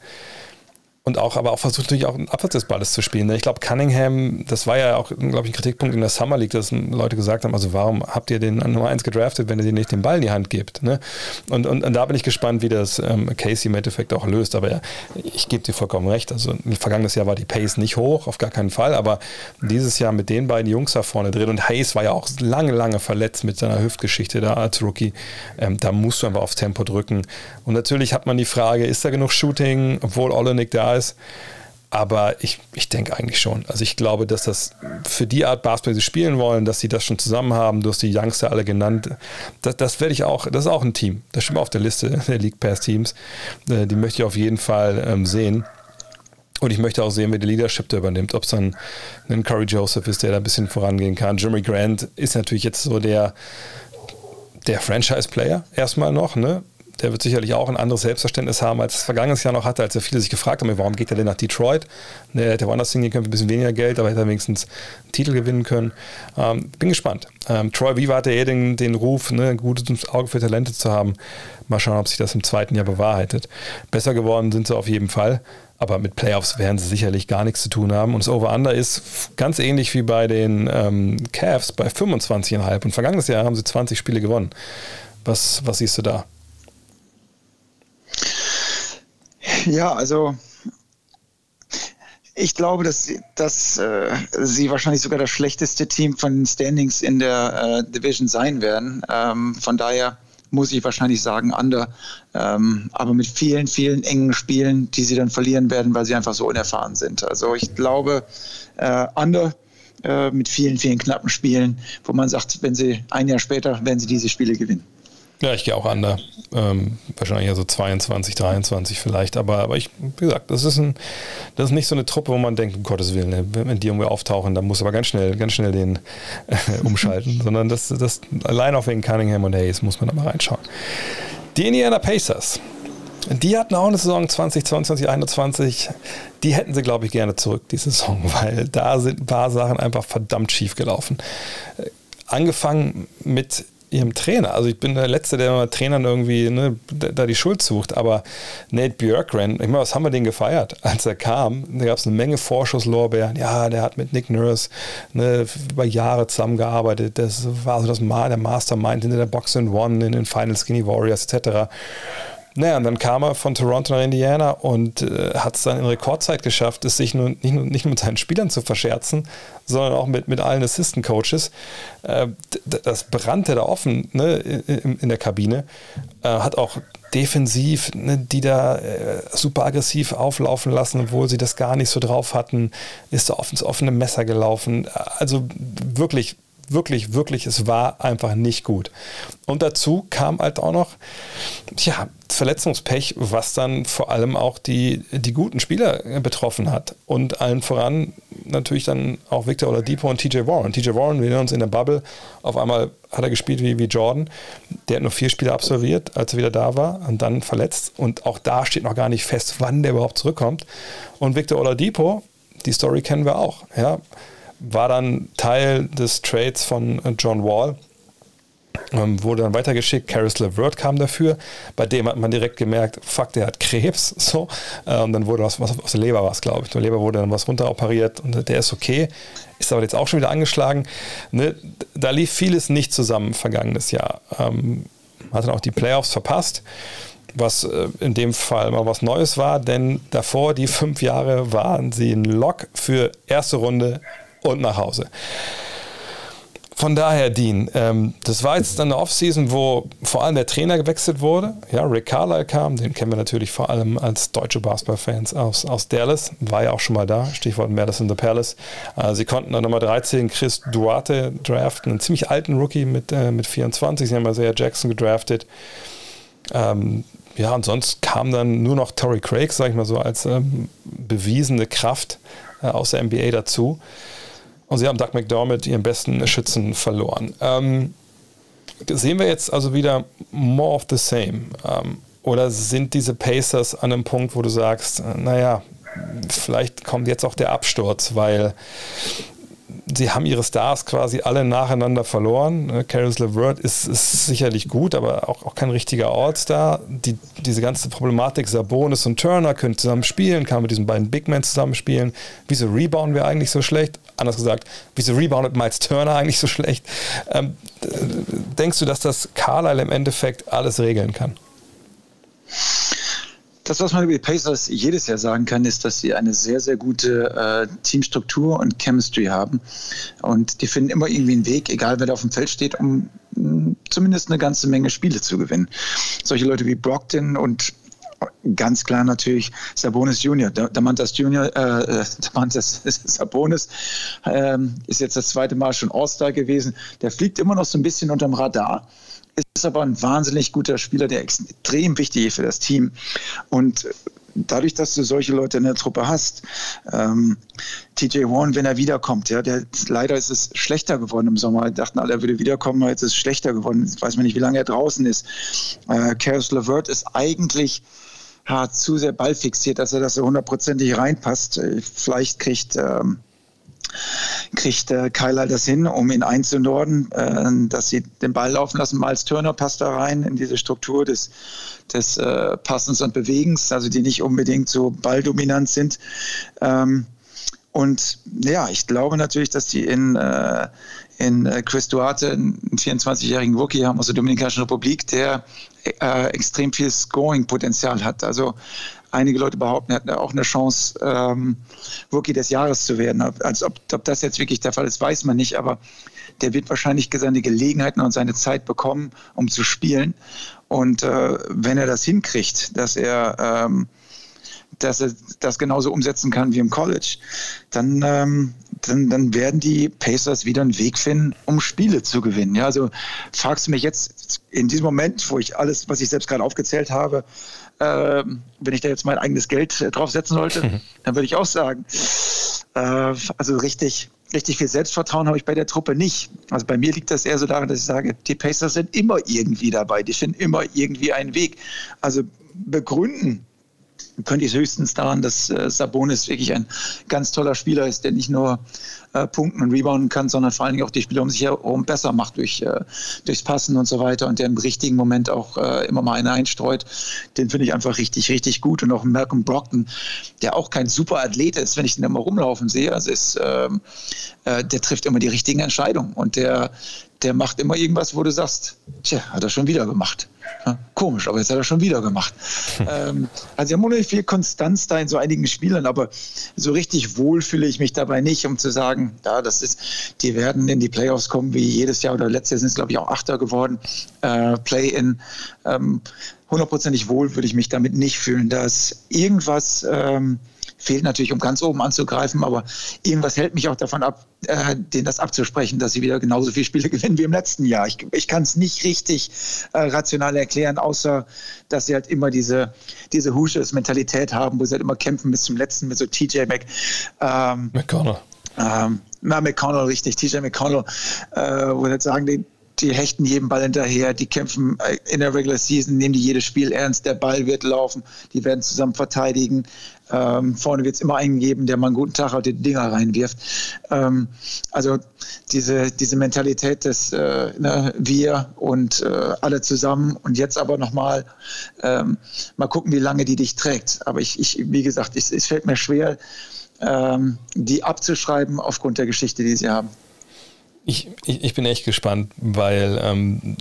und auch, aber auch versucht natürlich auch abseits des Balles zu spielen. Ne? Ich glaube, Cunningham, das war ja auch, glaube ich, ein Kritikpunkt in der Summer League, dass Leute gesagt haben, also warum habt ihr den Nummer 1 gedraftet, wenn ihr den nicht den Ball in die Hand gebt? Ne? Und, und, und, da bin ich gespannt, wie das ähm, Casey im Endeffekt auch löst. Aber ja, ich gebe dir vollkommen recht. Also vergangenes Jahr war die Pace nicht hoch, auf gar keinen Fall. Aber dieses Jahr mit den beiden Jungs da vorne drin und Hayes war ja auch lange, lange verletzt mit seiner Hüftgeschichte da als Rookie. Ähm, da musst du einfach aufs Tempo drücken. Und natürlich hat man die Frage, ist da genug Shooting, obwohl Olenek da ist. Aber ich, ich denke eigentlich schon. Also ich glaube, dass das für die Art Basketball, die sie spielen wollen, dass sie das schon zusammen haben. Du hast die Youngster alle genannt. Das, das werde ich auch, das ist auch ein Team. Das stimmt auf der Liste [laughs] der League Pass Teams. Äh, die möchte ich auf jeden Fall ähm, sehen. Und ich möchte auch sehen, wer die Leadership da übernimmt. Ob es dann ein Curry Joseph ist, der da ein bisschen vorangehen kann. Jimmy Grant ist natürlich jetzt so der, der Franchise-Player erstmal noch, ne? Der wird sicherlich auch ein anderes Selbstverständnis haben, als es vergangenes Jahr noch hatte, als ja viele sich gefragt haben, warum geht er denn nach Detroit? Der hätte woanders hingehen können ein bisschen weniger Geld, aber hätte er wenigstens einen Titel gewinnen können. Ähm, bin gespannt. Ähm, Troy Weaver hatte eh den, den Ruf, ne, ein gutes Auge für Talente zu haben. Mal schauen, ob sich das im zweiten Jahr bewahrheitet. Besser geworden sind sie auf jeden Fall, aber mit Playoffs werden sie sicherlich gar nichts zu tun haben. Und das Over-Under ist ganz ähnlich wie bei den ähm, Cavs bei 25,5. Und vergangenes Jahr haben sie 20 Spiele gewonnen. Was, was siehst du da? Ja, also ich glaube, dass, dass äh, sie wahrscheinlich sogar das schlechteste Team von den Standings in der äh, Division sein werden. Ähm, von daher muss ich wahrscheinlich sagen, under. Ähm, aber mit vielen, vielen engen Spielen, die sie dann verlieren werden, weil sie einfach so unerfahren sind. Also ich glaube, äh, under äh, mit vielen, vielen knappen Spielen, wo man sagt, wenn sie ein Jahr später, werden sie diese Spiele gewinnen. Ja, ich gehe auch an Ähm, wahrscheinlich ja so 22, 23 vielleicht. Aber, aber ich, wie gesagt, das ist, ein, das ist nicht so eine Truppe, wo man denkt, um Gottes Willen, ne, wenn die irgendwie auftauchen, dann muss aber ganz schnell, ganz schnell den äh, [laughs] umschalten. Sondern das, das allein auf wegen Cunningham und Hayes muss man da mal reinschauen. Die Indiana Pacers. Die hatten auch eine Saison 2022, 2021. Die hätten sie, glaube ich, gerne zurück, die Saison, [laughs] weil da sind ein paar Sachen einfach verdammt schief gelaufen. Äh, angefangen mit ihrem Trainer. Also ich bin der Letzte, der mal Trainern irgendwie ne, da die Schuld sucht. Aber Nate Björkren, ich meine, was haben wir den gefeiert, als er kam? Da gab es eine Menge Vorschusslorbeeren. Ja, der hat mit Nick Nurse ne, über Jahre zusammengearbeitet. Das war so das Ma der Mastermind hinter der Box and One in den Final Skinny Warriors etc. Naja, und dann kam er von Toronto nach Indiana und äh, hat es dann in Rekordzeit geschafft, es sich nur, nicht, nur, nicht nur mit seinen Spielern zu verscherzen, sondern auch mit, mit allen Assistant Coaches. Äh, das brannte da offen ne, in, in der Kabine. Äh, hat auch defensiv ne, die da äh, super aggressiv auflaufen lassen, obwohl sie das gar nicht so drauf hatten. Ist da ins offene Messer gelaufen. Also wirklich wirklich, wirklich, es war einfach nicht gut. Und dazu kam halt auch noch, ja, Verletzungspech, was dann vor allem auch die, die guten Spieler betroffen hat. Und allen voran natürlich dann auch Victor Oladipo und TJ Warren. TJ Warren, wir erinnern uns in der Bubble, auf einmal hat er gespielt wie, wie Jordan. Der hat nur vier Spiele absolviert, als er wieder da war und dann verletzt. Und auch da steht noch gar nicht fest, wann der überhaupt zurückkommt. Und Victor Oladipo, die Story kennen wir auch. Ja, war dann Teil des Trades von äh, John Wall. Ähm, wurde dann weitergeschickt. Caris LeVert kam dafür. Bei dem hat man direkt gemerkt, fuck, der hat Krebs. [laughs] So. Ähm, dann wurde was, was aus der Leber was, glaube ich. Der Leber wurde dann was runteroperiert und der ist okay. Ist aber jetzt auch schon wieder angeschlagen. Ne? Da lief vieles nicht zusammen vergangenes Jahr. Ähm, hat dann auch die Playoffs verpasst. was äh, in dem Fall mal was Neues war, denn davor die fünf Jahre waren sie ein Lock für erste Runde und nach Hause. Von daher, Dean, ähm, das war jetzt dann eine Offseason, wo vor allem der Trainer gewechselt wurde. Ja, Rick Carlisle kam, den kennen wir natürlich vor allem als deutsche Basketball-Fans aus, aus Dallas, war ja auch schon mal da, Stichwort Madison the Palace. Äh, sie konnten dann Nummer 13 Chris Duarte draften, einen ziemlich alten Rookie mit, äh, mit 24. Sie haben Isaiah Jackson gedraftet. Ähm, ja, und sonst kam dann nur noch Torrey Craig, sag ich mal so, als ähm, bewiesene Kraft äh, aus der NBA dazu. Und sie haben Doug McDermott, ihren besten Schützen, verloren. Ähm, sehen wir jetzt also wieder more of the same? Ähm, oder sind diese Pacers an einem Punkt, wo du sagst, äh, naja, vielleicht kommt jetzt auch der Absturz, weil sie haben ihre Stars quasi alle nacheinander verloren. Ne, Caris LeVert ist, ist sicherlich gut, aber auch, auch kein richtiger All-Star. Die, diese ganze Problematik, Sabonis und Turner können zusammen spielen, kann mit diesen beiden Big Men zusammen spielen. Wieso rebounden wir eigentlich so schlecht? Anders gesagt, wieso reboundet Miles Turner eigentlich so schlecht? Ähm, denkst du, dass das Carlisle im Endeffekt alles regeln kann? Das, was man über die Pacers jedes Jahr sagen kann, ist, dass sie eine sehr, sehr gute äh, Teamstruktur und Chemistry haben. Und die finden immer irgendwie einen Weg, egal wer da auf dem Feld steht, um mh, mm, zumindest eine ganze Menge Spiele zu gewinnen. Solche Leute wie Brockton und ganz klar natürlich Sabonis Junior. Damantas Junior, äh, äh Damantas [laughs] Sabonis ähm, ist jetzt das zweite Mal schon All-Star gewesen. Der fliegt immer noch so ein bisschen unterm Radar ist aber ein wahnsinnig guter Spieler, der extrem wichtig ist für das Team. Und dadurch, dass du solche Leute in der Truppe hast, ähm, TJ Warren, wenn er wiederkommt, ja, der, leider ist es schlechter geworden im Sommer. Dachten alle, er würde wiederkommen, aber jetzt ist es schlechter geworden. Jetzt weiß man nicht, wie lange er draußen ist. Äh, Karis LeVert ist eigentlich hat zu sehr ballfixiert, dass er das so hundertprozentig reinpasst. Äh, vielleicht kriegt ähm, kriegt äh, Kyler das hin, um ihn einzunorden, äh, dass sie den Ball laufen lassen. Miles Turner passt da rein in diese Struktur des, des äh, Passens und Bewegens, also die nicht unbedingt so balldominant sind. Ähm, und ja, ich glaube natürlich, dass die in, äh, in äh, Chris Duarte einen 24-jährigen Rookie haben aus der Dominikanischen Republik, der äh, extrem viel Scoring-Potenzial hat. Also einige Leute behaupten, er hat auch eine Chance, ähm, Rookie des Jahres zu werden. Als ob, ob das jetzt wirklich der Fall ist, weiß man nicht, aber der wird wahrscheinlich seine Gelegenheiten und seine Zeit bekommen, um zu spielen. Und äh, wenn er das hinkriegt, dass er, ähm, dass er das genauso umsetzen kann wie im College, dann, ähm, dann, dann werden die Pacers wieder einen Weg finden, um Spiele zu gewinnen. Ja, also fragst du mich jetzt in diesem Moment, wo ich alles, was ich selbst gerade aufgezählt habe, äh, wenn ich da jetzt mein eigenes Geld äh, draufsetzen sollte, dann würde ich auch sagen, äh, also richtig, richtig viel Selbstvertrauen habe ich bei der Truppe nicht. Also bei mir liegt das eher so daran, dass ich sage, die Pacers sind immer irgendwie dabei, die finden immer irgendwie einen Weg. Also begründen könnte ich höchstens daran, dass äh, Sabonis wirklich ein ganz toller Spieler ist, der nicht nur äh, punkten und rebounden kann, sondern vor allen Dingen auch die Spieler um sich herum besser macht durch, äh, durchs Passen und so weiter und der im richtigen Moment auch äh, immer mal einen einstreut. Den finde ich einfach richtig, richtig gut. Und auch Malcolm Brockton, der auch kein super Athlet ist, wenn ich den immer rumlaufen sehe, also ist, ähm, äh, der trifft immer die richtigen Entscheidungen und der, der macht immer irgendwas, wo du sagst, tja, hat er schon wieder gemacht. Ja, komisch, aber jetzt hat er schon wieder gemacht. [laughs] ähm, also sie haben unheimlich viel Konstanz da in so einigen Spielern, aber so richtig wohl fühle ich mich dabei nicht, um zu sagen, ja, das ist, die werden in die Playoffs kommen wie jedes Jahr oder letztes Jahr sind es, glaube ich, auch Achter geworden. Äh, Play-in. Ähm, hundertprozentig wohl würde ich mich damit nicht fühlen. dass irgendwas ähm, fehlt natürlich, um ganz oben anzugreifen, aber irgendwas hält mich auch davon ab, äh, denen das abzusprechen, dass sie wieder genauso viele Spiele [laughs] gewinnen wie im letzten Jahr. Ich, ich kann es nicht richtig äh, rational erklären, außer dass sie halt immer diese, diese Hushes-Mentalität haben, wo sie halt immer kämpfen bis zum letzten mit so TJ Mac. Ähm, McConnell. Ähm, na, McConnell, richtig, TJ McConnell, äh, wo sie halt sagen, die, die hechten jedem Ball hinterher, die kämpfen äh, in der Regular Season, nehmen die jedes Spiel ernst, der Ball wird laufen, die werden zusammen verteidigen. Ähm, vorne wird es immer einen geben, der mal einen guten Tag hat, die Dinger reinwirft. Ähm, also diese, diese Mentalität des äh, ne, wir und äh, alle zusammen und jetzt aber nochmal ähm, mal gucken, wie lange die dich trägt. Aber ich, ich wie gesagt, es, es fällt mir schwer, ähm, die abzuschreiben aufgrund der Geschichte, die sie haben. Ich, ich, ich, bin echt gespannt, weil ähm,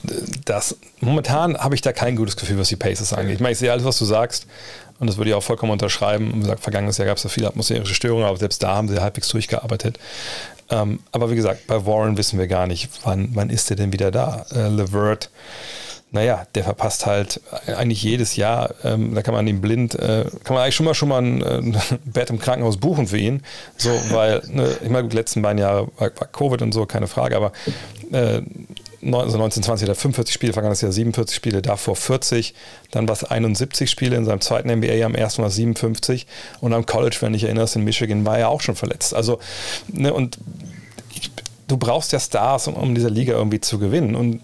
das momentan habe ich da kein gutes Gefühl, was die Paces angeht. Ich meine, ich sehe alles, was du sagst, und das würde ich auch vollkommen unterschreiben. Und gesagt, vergangenes Jahr gab es da viele atmosphärische Störungen, aber selbst da haben sie halbwegs durchgearbeitet. Ähm, aber wie gesagt, bei Warren wissen wir gar nicht, wann, wann ist der denn wieder da? Äh, Levert naja, der verpasst halt eigentlich jedes Jahr, ähm, da kann man ihn blind, äh, kann man eigentlich schon mal schon mal ein, ein [laughs] Bett im Krankenhaus buchen für ihn. So, weil, ne, ich meine, die letzten beiden Jahre war, war, Covid und so, keine Frage, aber äh, also 1920 hat er 45 Spiele, vergangenes Jahr 47 Spiele, davor 40, dann war es 71 Spiele in seinem zweiten NBA, am ersten Mal 57 und am College, wenn ich erinnerst, in Michigan war er auch schon verletzt. Also, ne, und ich, du brauchst ja Stars, um, um diese Liga irgendwie zu gewinnen und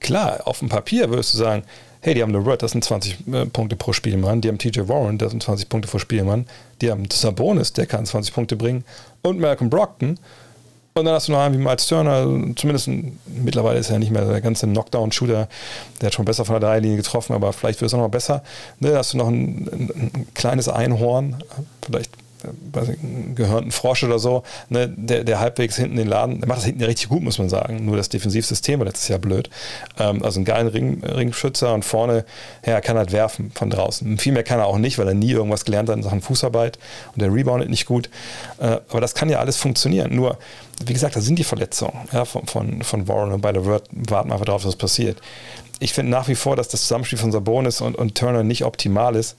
klar, auf dem Papier würdest du sagen, hey, die haben LeVert, das sind 20 äh, Punkte pro Spielmann, die haben TJ Warren, das sind 20 Punkte pro Spielmann, die haben Sabonis, der kann 20 Punkte bringen und Malcolm Brockton und dann hast du noch einen wie Miles Turner, zumindest mittlerweile ist er nicht mehr der ganze Knockdown-Shooter, der hat schon besser von der Dreilinie getroffen, aber vielleicht wird es auch noch besser. Ne, da hast du noch ein, ein kleines Einhorn, vielleicht einen gehörnten Frosch oder so, ne, der, der halbwegs hinten den Laden, der macht das hinten richtig gut, muss man sagen. Nur das Defensivsystem war letztes Jahr blöd. Ähm, also einen geilen Ring, Ringschützer und vorne, ja, er kann halt werfen von draußen. Viel mehr kann er auch nicht, weil er nie irgendwas gelernt hat in Sachen Fußarbeit und der reboundet nicht gut. Äh, aber das kann ja alles funktionieren. Nur, wie gesagt, da sind die Verletzungen ja, von, von, von Warren und bei der Word warten wir einfach darauf, was passiert. Ich finde nach wie vor, dass das Zusammenspiel von Sabonis und, und Turner nicht optimal ist.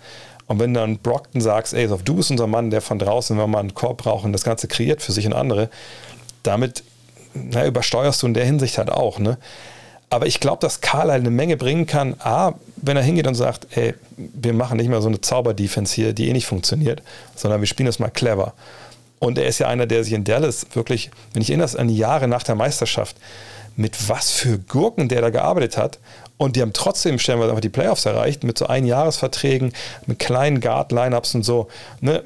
Und wenn dann Brockton sagst, ey, du bist unser Mann, der von draußen, wenn wir mal einen Korb brauchen, das Ganze kreiert für sich und andere, damit na, übersteuerst du in der Hinsicht halt auch. Ne? Aber ich glaube, dass Carlyle eine Menge bringen kann. A, wenn er hingeht und sagt, ey, wir machen nicht mehr so eine Zauber-Defense hier, die eh nicht funktioniert, sondern wir spielen das mal clever. Und er ist ja einer, der sich in Dallas wirklich, wenn ich erinnere an die Jahre nach der Meisterschaft, mit was für Gurken der da gearbeitet hat und die haben trotzdem stellenweise einfach die Playoffs erreicht mit so Einjahresverträgen, mit kleinen Guard-Lineups und so. Ne?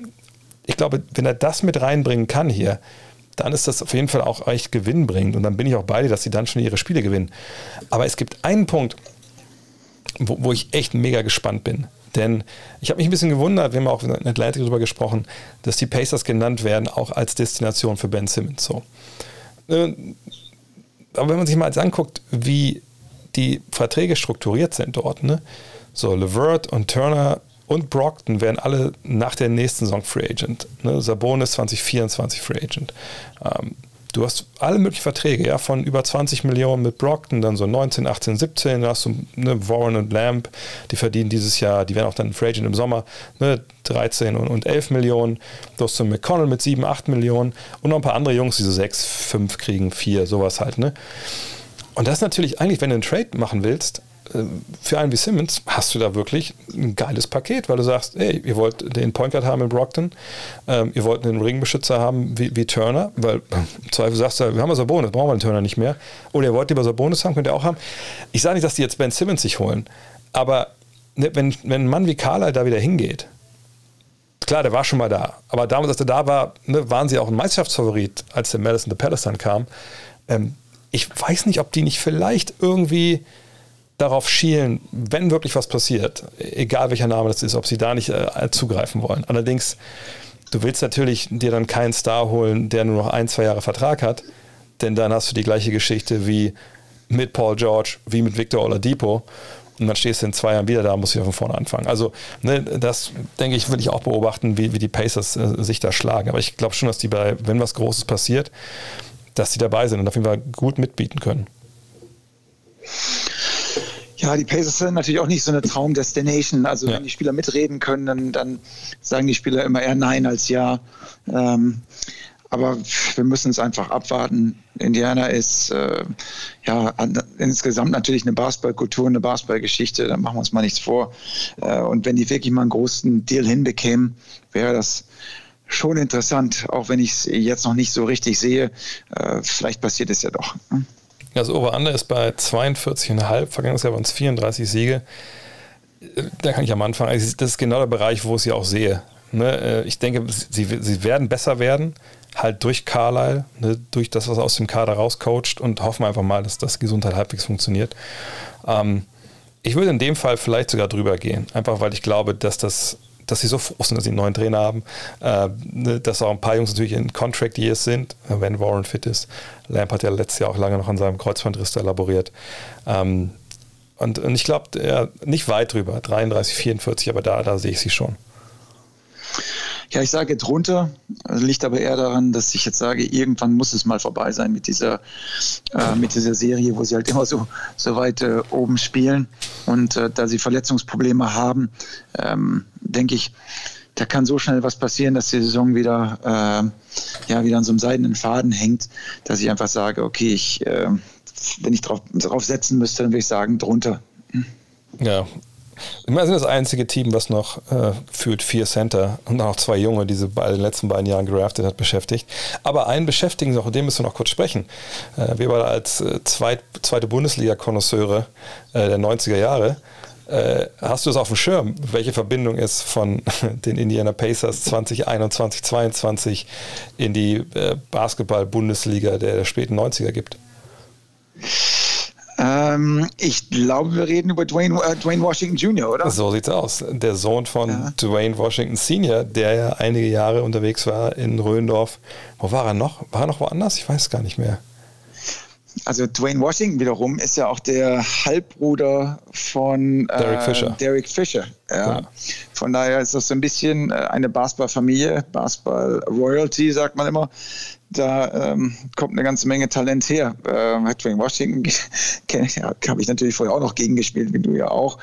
Ich glaube, wenn er das mit reinbringen kann hier, dann ist das auf jeden Fall auch echt gewinnbringend. Und dann bin ich auch bei dir, dass sie dann schon ihre Spiele gewinnen. Aber es gibt einen Punkt, wo, wo ich echt mega gespannt bin. Denn ich habe mich ein bisschen gewundert, wir haben auch in Atlantic darüber gesprochen, dass die Pacers genannt werden, auch als Destination für Ben Simmons. So. Äh, aber wenn man sich mal jetzt anguckt, wie die Verträge strukturiert sind dort, ne? So, Levert und Turner und Brockton werden alle nach der nächsten Saison Free Agent. Ne? Sabonis 2024 Free Agent. Ähm, du hast alle möglichen Verträge, ja, von über 20 Millionen mit Brockton, dann so 19, 18, 17, da hast du ne, Warren und Lamb, die verdienen dieses Jahr, die werden auch dann Free Agent im Sommer, ne, 13 und, und 11 Millionen. Du hast so McConnell mit 7, 8 Millionen und noch ein paar andere Jungs, die so 6, 5 kriegen, 4, sowas halt, ne. Und das ist natürlich eigentlich, wenn du einen Trade machen willst, äh, für einen wie Simmons hast du da wirklich ein geiles Paket, weil du sagst, ey, ihr wollt den Point Guard haben in Brockton, ähm, ihr wollt einen Ringbeschützer haben wie, wie Turner, weil im Zweifel sagst du, wir haben ja Sabonis, brauchen wir den Turner nicht mehr. Oder ihr wollt lieber Sabonis haben, könnt ihr auch haben. Ich sage nicht, dass die jetzt Ben Simmons sich holen, aber ne, wenn, wenn ein Mann wie Carlyle da wieder hingeht, klar, der war schon mal da, aber damals, als er da war, ne, waren sie auch ein Meisterschaftsfavorit, als der Madison the Palestine kam. Ähm, ich weiß nicht, ob die nicht vielleicht irgendwie darauf schielen, wenn wirklich was passiert, egal welcher Name das ist, ob sie da nicht äh, zugreifen wollen. Allerdings, du willst natürlich dir dann keinen Star holen, der nur noch ein, zwei Jahre Vertrag hat, denn dann hast du die gleiche Geschichte wie mit Paul George, wie mit Victor Oladipo. Und dann stehst du in zwei Jahren wieder da, musst du von vorne anfangen. Also, ne, das denke ich, will ich auch beobachten, wie, wie die Pacers äh, sich da schlagen. Aber ich glaube schon, dass die bei, wenn was Großes passiert, dass die dabei sind und auf jeden Fall gut mitbieten können. Ja, die Pacers sind natürlich auch nicht so eine Traumdestination. Also ja. wenn die Spieler mitreden können, dann, dann, sagen die Spieler immer eher Nein als Ja. Ähm, aber wir müssen es einfach abwarten. Indiana ist äh, ja insgesamt natürlich eine Basketballkultur, eine Basketballgeschichte. Da machen wir uns mal nichts vor. Äh, und wenn die wirklich mal einen großen Deal hinbekämen, wäre das schon interessant, auch wenn ich es jetzt noch nicht so richtig sehe. Äh, vielleicht passiert es ja doch. Hm? Das Over-Under ist bei 42,5. Vergangenes Jahr waren es 34 Siege. Da kann ich am Anfang, also das ist genau der Bereich, wo ich sie auch sehe. Ne? Äh, ich denke, sie, sie werden besser werden, halt durch Carlyle, ne? durch das, was aus dem Kader rauscoacht und hoffen einfach mal, dass das Gesundheit halbwegs funktioniert. Ähm, ich würde in dem Fall vielleicht sogar drüber gehen, einfach weil ich glaube, dass das dass sie so froh sind, dass sie einen neuen Trainer haben, äh, ne, dass auch ein paar Jungs natürlich in Contract Years sind, wenn Warren fit ist. Lamp hat ja letztes Jahr auch lange noch an seinem Kreuzbandriss elaboriert. Ähm, und, und ich glaube, ja, nicht weit drüber, 33, 44, aber da, da sehe ich sie schon. Ja, ich sage drunter, liegt aber eher daran, dass ich jetzt sage, irgendwann muss es mal vorbei sein mit dieser, äh, mit dieser Serie, wo sie halt immer so, so weit äh, oben spielen. Und äh, da sie Verletzungsprobleme haben, ähm, denke ich, da kann so schnell was passieren, dass die Saison wieder, äh, ja, wieder an so einem seidenen Faden hängt, dass ich einfach sage, okay, ich, äh, wenn ich drauf, drauf setzen müsste, dann würde ich sagen, drunter. Ja, wir sind das einzige Team, was noch äh, führt vier Center und auch zwei Junge, die sie bei den letzten beiden Jahren geraftet hat, beschäftigt. Aber einen beschäftigen sie auch, dem müssen wir noch kurz sprechen. Äh, wir waren als äh, zweit, zweite Bundesliga-Konnoisseure äh, der 90er Jahre. Äh, hast du es auf dem Schirm, welche Verbindung es von [laughs] den Indiana Pacers 2021, 2022 in die äh, Basketball-Bundesliga der späten 90er gibt? Ähm, ich glaube, wir reden über Dwayne, äh, Dwayne, Washington Jr., oder? So sieht's aus. Der Sohn von ja. Dwayne Washington Sr., der ja einige Jahre unterwegs war in Röndorf. Wo war er noch? War er noch woanders? Ich weiß gar nicht mehr. Also Dwayne Washington wiederum ist ja auch der Halbbruder von äh, Derek Fisher. Derek Fisher ja. Genau. Von daher ist das so ein bisschen äh, eine Basketball-Familie, Basketball-Royalty, sagt man immer. Da ähm, kommt eine ganze Menge Talent her. Äh, Dwayne Washington [laughs] [laughs] ja, habe ich natürlich vorher auch noch gegengespielt, wie du ja auch.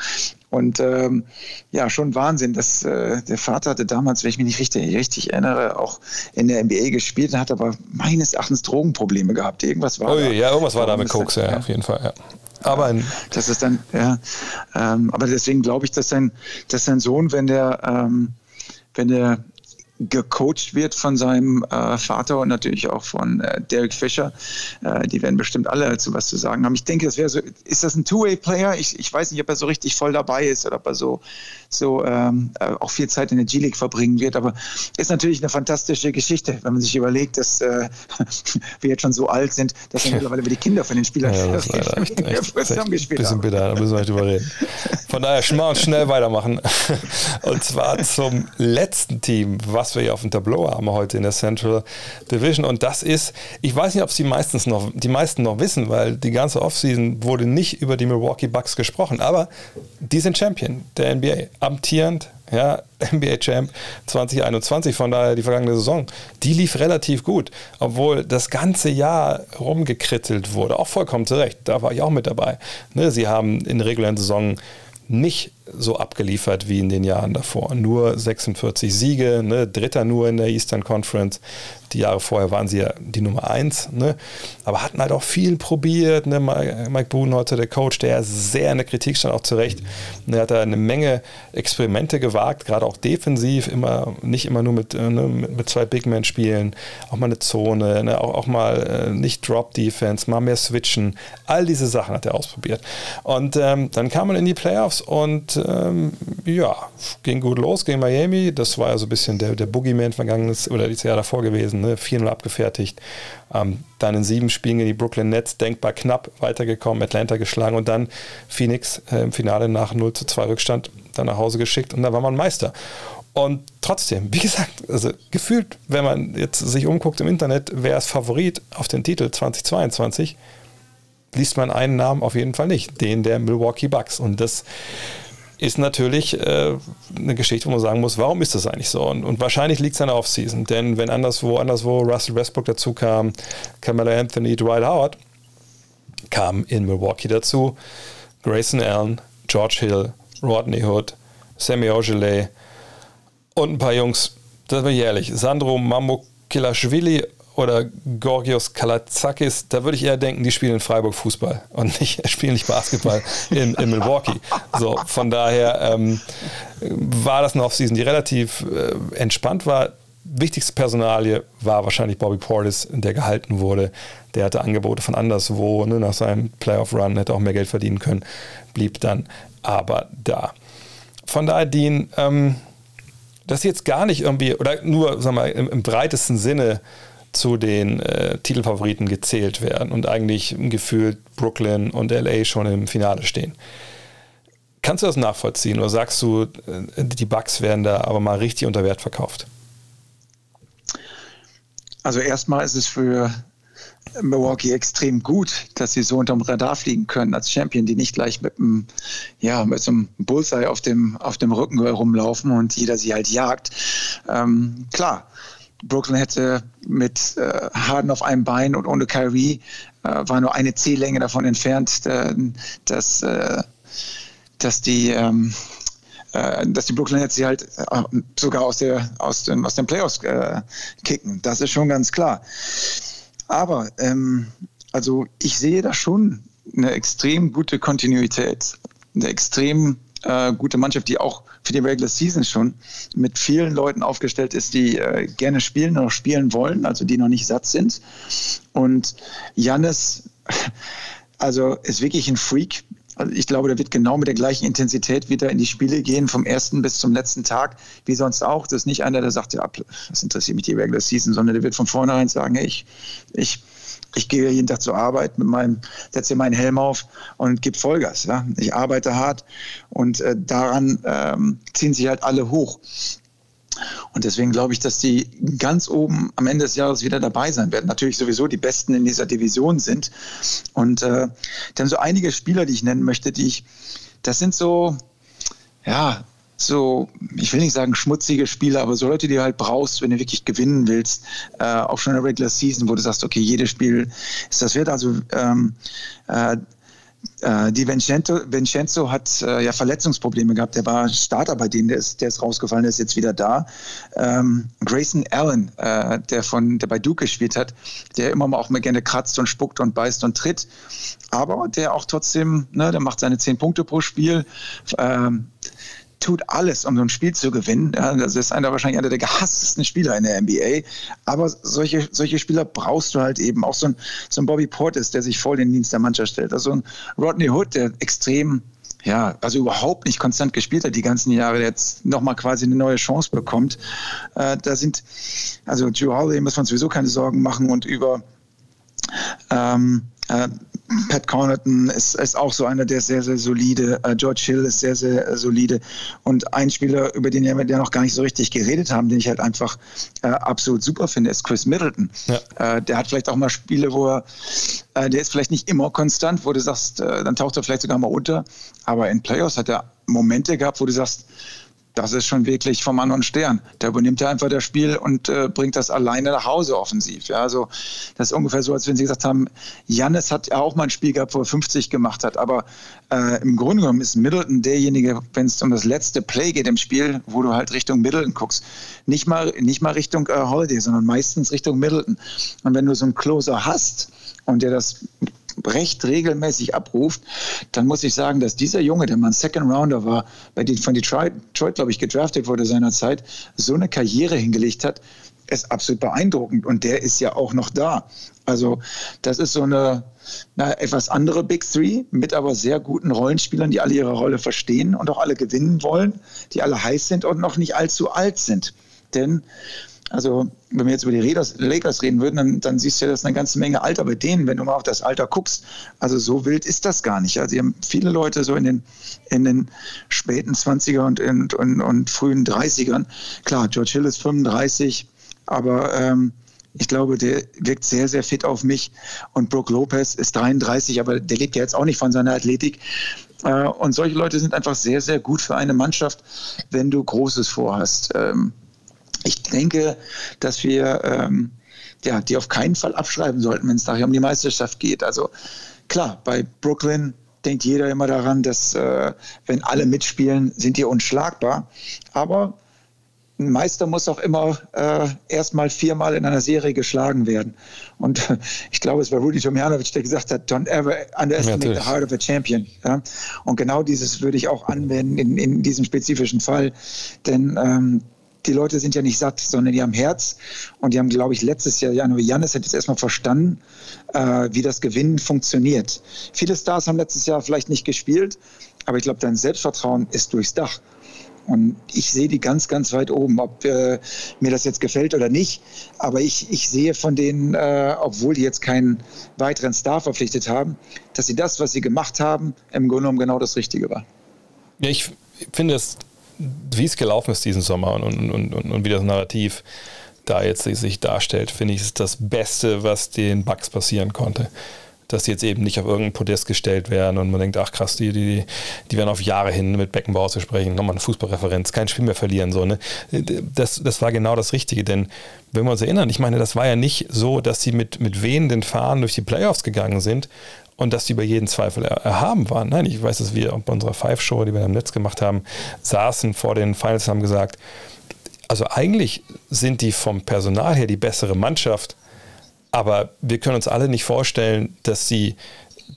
Und ähm, ja, schon Wahnsinn, dass äh, der Vater hatte damals, wenn ich mich nicht richtig, richtig erinnere, auch in der NBA gespielt und hat aber meines Erachtens Drogenprobleme gehabt. Irgendwas war oh, da. Ja, irgendwas war da mit Koks, ja, auf jeden Fall. Ja. Aber ein das ist dann, ja, ähm, aber deswegen glaube ich, dass sein, dass sein Sohn, wenn der, ähm, wenn der gecoacht wird von seinem äh, Vater und natürlich auch von äh, Derek Fischer. Äh, die werden bestimmt alle dazu was zu sagen haben. Ich denke, das wäre so, ist das ein Two-Way-Player? Ich, ich weiß nicht, ob er so richtig voll dabei ist oder ob er so, so ähm, äh, auch viel Zeit in der G-League verbringen wird. Aber ist natürlich eine fantastische Geschichte, wenn man sich überlegt, dass äh, [laughs] wir jetzt schon so alt sind, dass wir [laughs] mittlerweile über die Kinder von den Spielern ja, das [laughs] leider echt, echt, echt bisschen bitter, da müssen wir nicht drüber reden. Von daher schnell weitermachen. Und zwar zum letzten Team, was was wir hier auf dem Tableau haben heute in der Central Division. Und das ist, ich weiß nicht, ob es die, meistens noch, die meisten noch wissen, weil die ganze Offseason wurde nicht über die Milwaukee Bucks gesprochen, aber die sind Champion der NBA, amtierend, ja, [laughs] NBA Champ 2021, von daher die vergangene Saison, die lief relativ gut, obwohl das ganze Jahr rumgekrittelt wurde, auch vollkommen zurecht, da war ich auch mit dabei. Ne, sie haben in der regulären Saison nicht so abgeliefert wie in den Jahren davor. Nur 46 Siege, ne, Dritter nur in der Eastern Conference. Die Jahre vorher waren sie ja die Nummer eins, ne? aber hatten halt auch viel probiert. Ne? Mike heute, der Coach, der sehr in der Kritik stand, auch zu Recht. Er hat da eine Menge Experimente gewagt, gerade auch defensiv, immer, nicht immer nur mit, äh, ne, mit zwei Big Men spielen, auch mal eine Zone, ne? auch, auch mal äh, nicht Drop Defense, mal mehr switchen. All diese Sachen hat er ausprobiert. Und ähm, dann kam man in die Playoffs und ähm, ja, ging gut los gegen Miami. Das war ja so ein bisschen der, der Boogeyman vergangenes oder das Jahr davor gewesen. Ne? 4-0 abgefertigt. Ähm, dann in sieben Spielen gegen die Brooklyn Nets denkbar knapp weitergekommen, Atlanta geschlagen und dann Phoenix äh, im Finale nach 0 zu 2 Rückstand dann nach Hause geschickt und da war man Meister. Und trotzdem, wie gesagt, also gefühlt, wenn man jetzt sich umguckt im Internet, wer ist Favorit auf den Titel 2022, liest man einen Namen auf jeden Fall nicht, den der Milwaukee Bucks. Und das ist natürlich äh, eine Geschichte, wo man sagen muss, warum ist das eigentlich so? Und, und wahrscheinlich liegt es an der Offseason, denn wenn anderswo, anderswo Russell Westbrook dazu kam, Kamala Anthony, Dwight Howard kamen in Milwaukee dazu, Grayson Allen, George Hill, Rodney Hood, Sammy Ogilvy und ein paar Jungs, das war jährlich, Sandro Mamukilashvili oder Gorgios Kalazakis, da würde ich eher denken, die spielen in Freiburg Fußball und nicht, [laughs] spielen nicht Basketball in, in Milwaukee. So, von daher ähm, war das eine Offseason, die relativ äh, entspannt war. Wichtigste Personalie war wahrscheinlich Bobby Portis, der gehalten wurde. Der hatte Angebote von anderswo, ne, nach seinem Playoff-Run, hätte auch mehr Geld verdienen können, blieb dann aber da. Von daher, Dean, ähm, das jetzt gar nicht irgendwie, oder nur, sag mal, im, im breitesten Sinne zu den äh, Titelfavoriten gezählt werden und eigentlich gefühlt Brooklyn und LA schon im Finale stehen. Kannst du das nachvollziehen oder sagst du, äh, die Bugs werden da aber mal richtig unter Wert verkauft? Also erstmal ist es für Milwaukee extrem gut, dass sie so unterm Radar fliegen können als Champion, die nicht gleich mit einem, ja, mit so einem Bullseye auf dem, auf dem Rücken rumlaufen und jeder sie halt jagt. Ähm, klar, Brooklyn hätte mit äh, Harden auf einem Bein und ohne Kyrie äh, war nur eine C-Länge davon entfernt, äh, dass, äh, dass die ähm, äh, dass die Brooklyn Nets sie halt äh, sogar aus, der, aus, den, aus den Playoffs kicken. Das ist schon ganz klar. Aber ähm, also ich sehe da schon eine extrem gute Kontinuität, eine extrem gute Mannschaft, die auch für die Regular Season schon mit vielen Leuten aufgestellt ist, die äh, gerne spielen, noch spielen wollen, also die noch nicht satt sind. Und Jannis, [laughs] also ist wirklich ein Freak. Also ich glaube, der wird genau mit der gleichen Intensität wieder in die Spiele gehen, vom ersten bis zum letzten Tag, wie sonst auch. Das ist nicht einer, der sagt, ja, das interessiert mich die Regular Season, sondern der wird von vornherein sagen, hey, ich, ich ich gehe jeden Tag zur Arbeit mit meinem, setze meinen Helm auf und gebe Vollgas. Ja? Ich arbeite hart und äh, daran ähm, ziehen sich halt alle hoch. Und deswegen glaube ich, dass die ganz oben am Ende des Jahres wieder dabei sein werden. Natürlich sowieso die Besten in dieser Division sind. Und äh, dann so einige Spieler, die ich nennen möchte, die ich, das sind so, ja, so, ich will nicht sagen schmutzige Spieler, aber so Leute, die du halt brauchst, wenn du wirklich gewinnen willst, äh, auch schon in der Regular Season, wo du sagst, okay, jedes Spiel ist das wert. Also ähm, äh, äh, die Vincenzo, Vincenzo hat äh, ja Verletzungsprobleme gehabt. Der war Starter bei denen, der ist, der ist rausgefallen, der ist jetzt wieder da. Ähm, Grayson Allen, äh, der von der bei Duke gespielt hat, der immer mal auch mal gerne kratzt und spuckt und beißt und tritt, aber der auch trotzdem, ne, der macht seine zehn Punkte pro Spiel. Ähm, tut alles, um so ein Spiel zu gewinnen. Ja, das ist einer wahrscheinlich einer der gehasstesten Spieler in der NBA. Aber solche, solche Spieler brauchst du halt eben. Auch so ein, so ein Bobby Portis, der sich voll in den Dienst der Mannschaft stellt. Also ein Rodney Hood, der extrem ja, also überhaupt nicht konstant gespielt hat die ganzen Jahre, der jetzt nochmal quasi eine neue Chance bekommt. Äh, da sind, also Joe Holiday muss man sowieso keine Sorgen machen und über ähm, äh, Pat Connaughton ist, ist auch so einer, der ist sehr, sehr solide. Uh, George Hill ist sehr, sehr uh, solide. Und ein Spieler, über den wir ja noch gar nicht so richtig geredet haben, den ich halt einfach uh, absolut super finde, ist Chris Middleton. Ja. der hat vielleicht auch mal Spiele, wo er, der ist vielleicht nicht immer konstant, wo du sagst, dann taucht er vielleicht sogar mal unter. Aber in Playoffs hat er Momente gehabt, wo du sagst, das ist schon wirklich vom anderen Stern. Da übernimmt er einfach das Spiel und äh, bringt das alleine nach Hause offensiv. Ja, also das ist ungefähr so, als wenn Sie gesagt haben, Jannis hat ja auch mal ein Spiel gehabt, wo er 50 gemacht hat. Aber äh, im Grunde genommen ist Middleton derjenige, wenn es um das letzte Play geht im Spiel, wo du halt Richtung Middleton guckst. Nicht mal, nicht mal Richtung äh, Holiday, sondern meistens Richtung Middleton. Und wenn du so einen Closer hast und der das recht regelmäßig abruft, dann muss ich sagen, dass dieser Junge, der mal ein Second Rounder war, bei den, von Detroit, Detroit glaube ich, gedraftet wurde seinerzeit, so eine Karriere hingelegt hat, ist absolut beeindruckend. Und der ist ja auch noch da. Also das ist so eine na, etwas andere Big Three mit aber sehr guten Rollenspielern, die alle ihre Rolle verstehen und auch alle gewinnen wollen, die alle heiß sind und noch nicht allzu alt sind. Denn also wenn wir jetzt über die Lakers reden würden, dann, dann siehst du ja, das ist eine ganze Menge Alter bei denen, wenn du mal auf das Alter guckst. Also so wild ist das gar nicht. Also viele Leute so in den, in den späten 20er und, und, und, und frühen 30ern. Klar, George Hill ist 35, aber ähm, ich glaube, der wirkt sehr, sehr fit auf mich. Und Brooke Lopez ist 33, aber der lebt ja jetzt auch nicht von seiner Athletik. Äh, und solche Leute sind einfach sehr, sehr gut für eine Mannschaft, wenn du Großes vorhast. Ähm, ich denke, dass wir ähm, ja, die auf keinen Fall abschreiben sollten, wenn es nachher um die Meisterschaft geht. Also klar, bei Brooklyn denkt jeder immer daran, dass äh, wenn alle mitspielen, sind die unschlagbar. Aber ein Meister muss auch immer äh, erstmal viermal in einer Serie geschlagen werden. Und äh, [laughs] ich glaube, es war Rudi Tomjanovic, der gesagt hat, don't ever underestimate ja, the heart of a champion. Ja? Und genau dieses würde ich auch anwenden in, in diesem spezifischen Fall. Denn ähm, die Leute sind ja nicht satt, sondern die haben Herz. Und die haben, glaube ich, letztes Jahr, Jano Jannis hat jetzt erstmal verstanden, äh, wie das Gewinnen funktioniert. Viele Stars haben letztes Jahr vielleicht nicht gespielt, aber ich glaube, dein Selbstvertrauen ist durchs Dach. Und ich sehe die ganz, ganz weit oben, ob äh, mir das jetzt gefällt oder nicht. Aber ich, ich sehe von denen, äh, obwohl die jetzt keinen weiteren Star verpflichtet haben, dass sie das, was sie gemacht haben, im Grunde genommen genau das Richtige war. Ja, ich finde es, wie es gelaufen ist diesen Sommer und, und, und, und wie das Narrativ da jetzt sich darstellt, finde ich, ist das Beste, was den Bugs passieren konnte dass die jetzt eben nicht auf irgendein Podest gestellt werden und man denkt, ach krass, die, die, die werden auf Jahre hin mit Beckenbauer zu sprechen, nochmal eine Fußballreferenz, kein Spiel mehr verlieren. So, ne? das, das war genau das Richtige, denn wenn wir uns erinnern, ich meine, das war ja nicht so, dass sie mit, mit wehenden Fahnen durch die Playoffs gegangen sind und dass die über jeden Zweifel erhaben waren. Nein, ich weiß, dass wir bei unserer Five-Show, die wir im Netz gemacht haben, saßen vor den Finals und haben gesagt, also eigentlich sind die vom Personal her die bessere Mannschaft, aber wir können uns alle nicht vorstellen, dass sie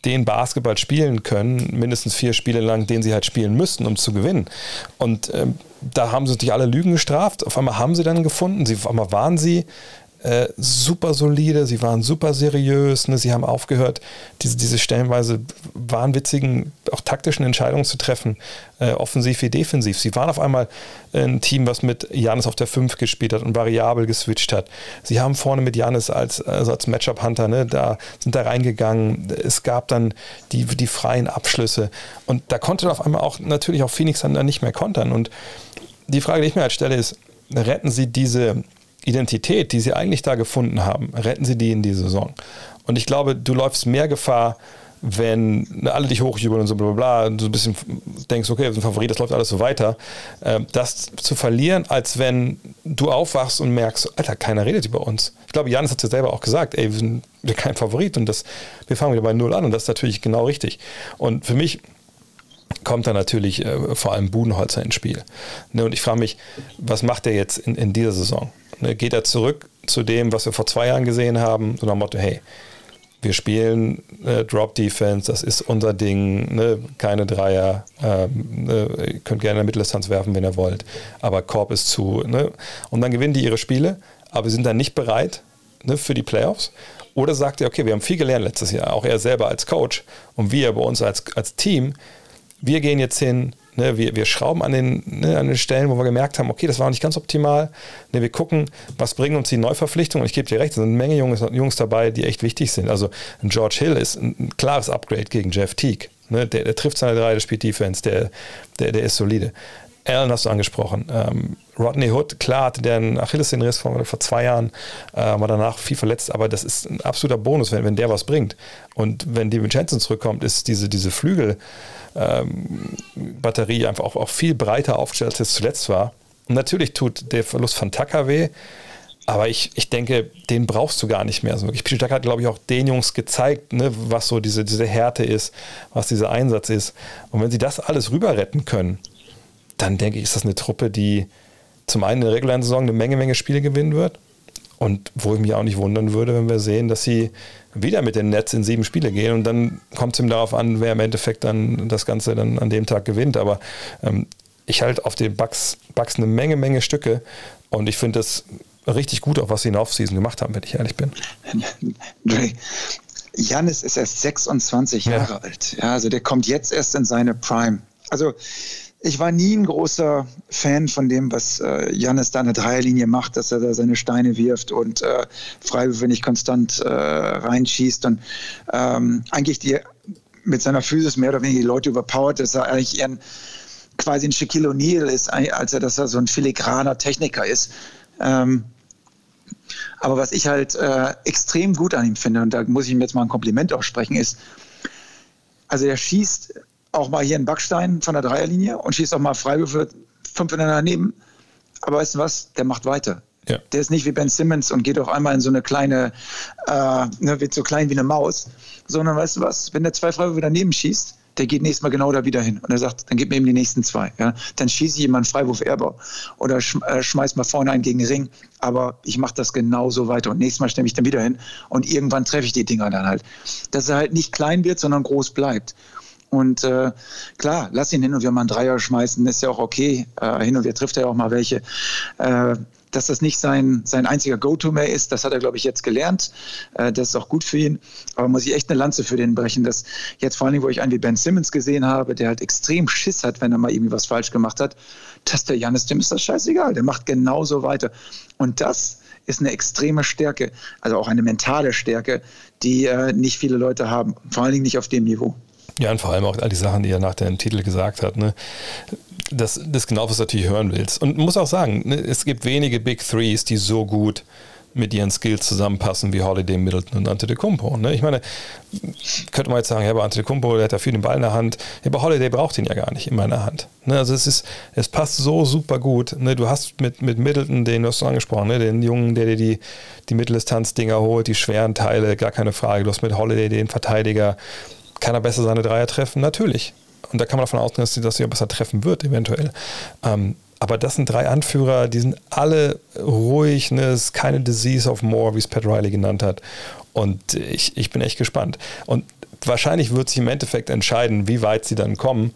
den Basketball spielen können, mindestens vier Spiele lang, den sie halt spielen müssten, um zu gewinnen. Und ähm, da haben sie sich alle Lügen gestraft. Auf einmal haben sie dann gefunden, sie, auf einmal waren sie äh, super solide, sie waren super seriös, ne? sie haben aufgehört, diese, diese stellenweise wahnwitzigen, auch taktischen Entscheidungen zu treffen, äh, offensiv wie defensiv. Sie waren auf einmal ein Team, was mit Janis auf der 5 gespielt hat und variabel geswitcht hat. Sie haben vorne mit Janis als, also als Matchup-Hunter, ne, da sind da reingegangen. Es gab dann die, die freien Abschlüsse und da konnte auf einmal auch natürlich auch Phoenix dann nicht mehr kontern. Und die Frage, die ich mir halt stelle, ist, retten sie diese Identität, die sie eigentlich da gefunden haben, retten sie die in die Saison. Und ich glaube, du läufst mehr Gefahr, wenn alle dich hochjubeln und so bla bla, und du ein bisschen denkst, okay, wir sind Favorit, das läuft alles so weiter, äh, das zu verlieren, als wenn du aufwachst und merkst, Alter, keiner redet über uns. Ich glaube, Janis hat es ja selber auch gesagt, ey, wir sind kein Favorit und das, wir fangen wieder bei Null an und das ist natürlich genau richtig. Und für mich kommt da natürlich äh, vor allem Budenholzer ins Spiel. Ne, und ich frage mich, was macht er jetzt in, in dieser Saison? Ne, geht er zurück zu dem, was wir vor zwei Jahren gesehen haben, so nach dem Motto, hey, wir spielen äh, Drop Defense, das ist unser Ding, ne? keine Dreier, ähm, ne? ihr könnt gerne in der Mitteldistanz werfen, wenn ihr wollt, aber Korb ist zu. Ne? Und dann gewinnen die ihre Spiele, aber sind dann nicht bereit ne, für die Playoffs. Oder sagt er, okay, wir haben viel gelernt letztes Jahr, auch er selber als Coach und wir bei uns als, als Team, wir gehen jetzt hin, ne, wir, wir schrauben an den, ne, an den Stellen, wo wir gemerkt haben, okay, das war nicht ganz optimal. Ne, wir gucken, was bringen uns die Neuverpflichtungen. Und ich gebe dir recht, es sind eine Menge Jungs, Jungs dabei, die echt wichtig sind. Also ein George Hill ist ein klares Upgrade gegen Jeff Teague. Ne, der, der, trifft seine drei, der spielt Defense, der, der, der ist solide. Allen hast du angesprochen. Ähm, Rodney Hood, klar, hatte der einen Achillessehnenriss vor, vor zwei Jahren, äh, war danach viel verletzt, aber das ist ein absoluter Bonus, wenn, wenn der was bringt. Und wenn DiVincenzo zurückkommt, ist diese, diese Flügel, ähm, einfach auch, auch viel breiter aufgestellt, als es zuletzt war. Und natürlich tut der Verlust von Tucker weh, aber ich, ich denke, den brauchst du gar nicht mehr. Also wirklich, Peter Tucker hat, glaube ich, auch den Jungs gezeigt, ne, was so diese, diese Härte ist, was dieser Einsatz ist. Und wenn sie das alles rüber retten können, dann denke ich, ist das eine Truppe, die zum einen in der regulären Saison eine Menge, Menge Spiele gewinnen wird und wo ich mich auch nicht wundern würde, wenn wir sehen, dass sie wieder mit den Nets in sieben Spiele gehen und dann kommt es ihm darauf an, wer im Endeffekt dann das Ganze dann an dem Tag gewinnt. Aber ähm, ich halte auf den Bucks, Bucks eine Menge, Menge Stücke und ich finde das richtig gut, auch was sie in der Offseason gemacht haben, wenn ich ehrlich bin. [laughs] Janis ist erst 26 ja. Jahre alt. Ja, also der kommt jetzt erst in seine Prime. Also ich war nie ein großer Fan von dem, was äh, Jannis da eine Dreierlinie macht, dass er da seine Steine wirft und äh, Freiwürfe nicht konstant äh, reinschießt und ähm, eigentlich die mit seiner Physis mehr oder weniger die Leute überpowert, dass er eigentlich eher ein, quasi ein Shaquille O'Neal ist, als er, dass er so ein filigraner Techniker ist. Ähm, aber was ich halt äh, extrem gut an ihm finde, und da muss ich ihm jetzt mal ein Kompliment aussprechen, ist, also er schießt auch mal hier einen Backstein von der Dreierlinie und schießt auch mal Freiwürfe fünf in daneben. Aber weißt du was? Der macht weiter. Ja. Der ist nicht wie Ben Simmons und geht auf einmal in so eine kleine, äh, ne, wird so klein wie eine Maus, sondern weißt du was? Wenn der zwei Freiwürfe daneben schießt, der geht nächstes Mal genau da wieder hin. Und er sagt, dann gib mir eben die nächsten zwei. Ja? Dann schieße ich jemanden Freiwurf Erbau oder sch äh, schmeiß mal vorne einen gegen den Ring. Aber ich mache das genauso weiter. Und nächstes Mal stelle ich dann wieder hin. Und irgendwann treffe ich die Dinger dann halt. Dass er halt nicht klein wird, sondern groß bleibt. Und äh, klar, lass ihn hin und wieder mal einen Dreier schmeißen, ist ja auch okay. Äh, hin und wieder trifft er auch mal welche. Äh, dass das nicht sein, sein einziger Go-To mehr ist, das hat er, glaube ich, jetzt gelernt. Äh, das ist auch gut für ihn. Aber muss ich echt eine Lanze für den brechen, dass jetzt vor allem, wo ich einen wie Ben Simmons gesehen habe, der halt extrem Schiss hat, wenn er mal irgendwie was falsch gemacht hat, dass der Janis, dem ist das scheißegal. Der macht genauso weiter. Und das ist eine extreme Stärke, also auch eine mentale Stärke, die äh, nicht viele Leute haben. Vor allen Dingen nicht auf dem Niveau. Ja, und vor allem auch all die Sachen, die er nach dem Titel gesagt hat. Ne? Das, ist genau, was du natürlich hören willst. Und muss auch sagen, ne, es gibt wenige Big Threes, die so gut mit ihren Skills zusammenpassen wie Holiday, Middleton und Antetokounmpo. Ne? Ich meine, könnte man jetzt sagen, ja, aber Antetokounmpo, der hat ja viel den Ball in der Hand. Ja, aber Holiday braucht ihn ja gar nicht in der Hand. Ne? Also es ist, es passt so super gut. Ne? Du hast mit, mit Middleton, den du hast du angesprochen, ne? den Jungen, der dir die, die Mitteldistanz-Dinger holt, die schweren Teile, gar keine Frage. Du hast mit Holiday den Verteidiger. Kann er besser seine Dreier treffen? Natürlich. Und da kann man davon ausgehen, dass, dass er besser treffen wird, eventuell. Ähm, aber das sind drei Anführer, die sind alle ruhig, ne? es ist keine Disease of More, wie es Pat Riley genannt hat. Und ich, ich bin echt gespannt. Und wahrscheinlich wird sich im Endeffekt entscheiden, wie weit sie dann kommen,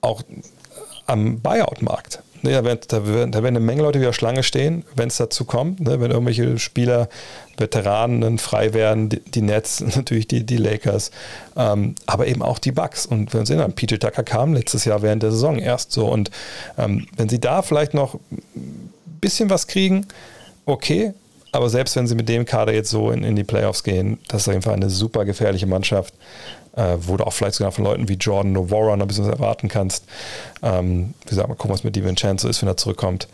auch am Buyout-Markt. Ne, da, werden, da, werden, da werden eine Menge Leute wieder Schlange stehen, wenn es dazu kommt. Ne, wenn irgendwelche Spieler, Veteranen frei werden, die, die Nets, [laughs] natürlich die, die Lakers, ähm, aber eben auch die Bucks. Und wenn Sie sehen, PJ Tucker kam letztes Jahr während der Saison erst so. Und ähm, wenn Sie da vielleicht noch ein bisschen was kriegen, okay. Aber selbst wenn Sie mit dem Kader jetzt so in, in die Playoffs gehen, das ist auf jeden Fall eine super gefährliche Mannschaft äh, wo du auch vielleicht sogar von Leuten wie Jordan Novara noch ein bisschen was erwarten kannst. Ähm, wie gesagt, mal gucken, was mit DiVincenzo ist, wenn er zurückkommt.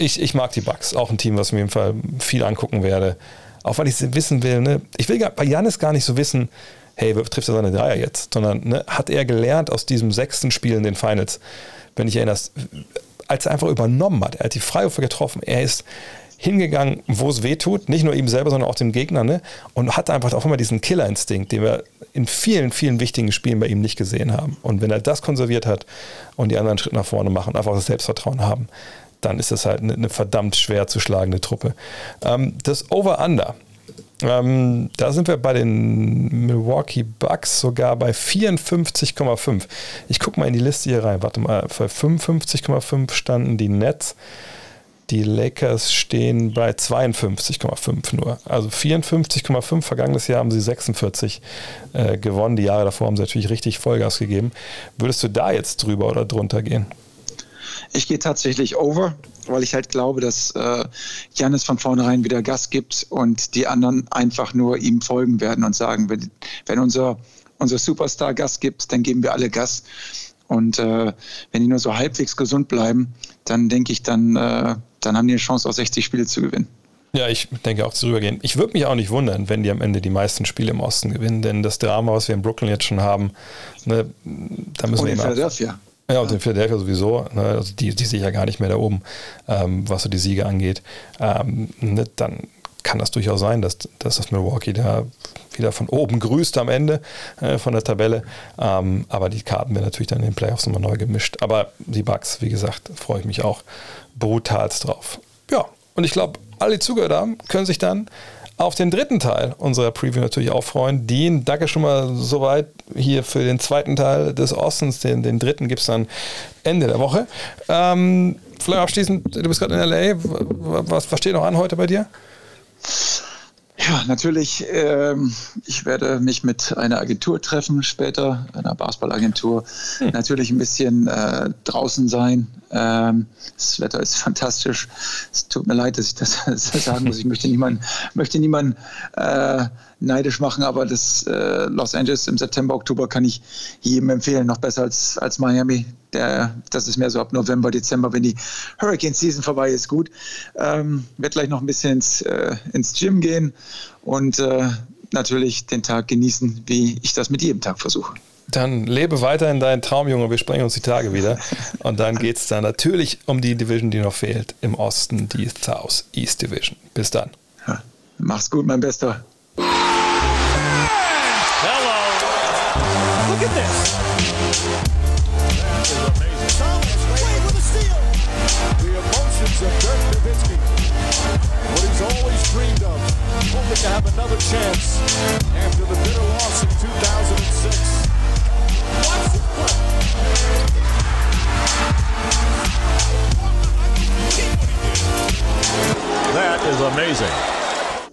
Ich, ich mag die Bugs, auch ein Team, was ich mir jeden Fall viel angucken werde. Auch weil ich wissen will, ne? ich will bei Janis gar nicht so wissen, hey, trifft er seine Dreier jetzt, sondern ne, hat er gelernt aus diesem sechsten Spiel in den Finals, wenn ich erinnerst, als er einfach übernommen hat, er hat die Freiwürfe getroffen, er ist hingegangen, wo es weh tut, nicht nur ihm selber, sondern auch dem Gegner, ne? und hat einfach auch immer diesen Killerinstinkt, den wir in vielen, vielen wichtigen Spielen bei ihm nicht gesehen haben. Und wenn er das konserviert hat und die anderen Schritt nach vorne machen, einfach das Selbstvertrauen haben, dann ist das halt eine, eine verdammt schwer zu schlagende Truppe. Ähm, das Over-Under. Ähm, da sind wir bei den Milwaukee Bucks sogar bei 54,5. Ich gucke mal in die Liste hier rein. Warte mal, bei 55,5 standen die Nets. Die Lakers stehen bei 52,5 nur. Also 54,5. Vergangenes Jahr haben sie 46 äh, gewonnen. Die Jahre davor haben sie natürlich richtig Vollgas gegeben. Würdest du da jetzt drüber oder drunter gehen? Ich gehe tatsächlich over, weil ich halt glaube, dass äh, Janis von vornherein wieder Gas gibt und die anderen einfach nur ihm folgen werden und sagen, wenn, wenn unser, unser Superstar Gas gibt, dann geben wir alle Gas. Und äh, wenn die nur so halbwegs gesund bleiben, dann denke ich, dann, äh, dann haben die eine Chance, auch 60 Spiele zu gewinnen. Ja, ich denke auch zu rübergehen. Ich würde mich auch nicht wundern, wenn die am Ende die meisten Spiele im Osten gewinnen, denn das Drama, was wir in Brooklyn jetzt schon haben, ne, da müssen und wir. In Philadelphia. Ja, und in Philadelphia sowieso. Ne, also die, die sehe ich ja gar nicht mehr da oben, ähm, was so die Siege angeht. Ähm, ne, dann kann das durchaus sein, dass, dass das Milwaukee da wieder von oben grüßt am Ende äh, von der Tabelle. Ähm, aber die Karten werden natürlich dann in den Playoffs nochmal neu gemischt. Aber die Bugs, wie gesagt, freue ich mich auch brutalst drauf. Ja, und ich glaube, alle, die zugehört haben, können sich dann auf den dritten Teil unserer Preview natürlich auch freuen. Dean, danke schon mal soweit hier für den zweiten Teil des Ostens. Den, den dritten gibt es dann Ende der Woche. Ähm, vielleicht abschließend, du bist gerade in LA. Was, was steht noch an heute bei dir? Ja, natürlich. Ähm, ich werde mich mit einer Agentur treffen später, einer Basketballagentur. Hm. Natürlich ein bisschen äh, draußen sein. Ähm, das Wetter ist fantastisch. Es tut mir leid, [laughs] dass ich das, sagen muss. Ich möchte niemanden, möchte niemanden äh, neidisch machen, aber das äh, Los Angeles im September, Oktober kann ich jedem empfehlen. Noch besser als, als Miami. Der, das ist mehr so ab November, Dezember, wenn die Hurricane Season vorbei ist, gut. Ähm, werde gleich noch ein bisschen ins, äh, ins Gym gehen und äh, natürlich den Tag genießen, wie ich das mit jedem Tag versuche. Dann lebe weiter in deinen Traum, Junge. Wir sprechen uns die Tage wieder. Und dann geht es dann natürlich um die Division, die noch fehlt im Osten, die South East Division. Bis dann. Ja, mach's gut, mein Bester. Hello. Look at this. what he's always dreamed of, hoping to have another chance after the bitter That is amazing.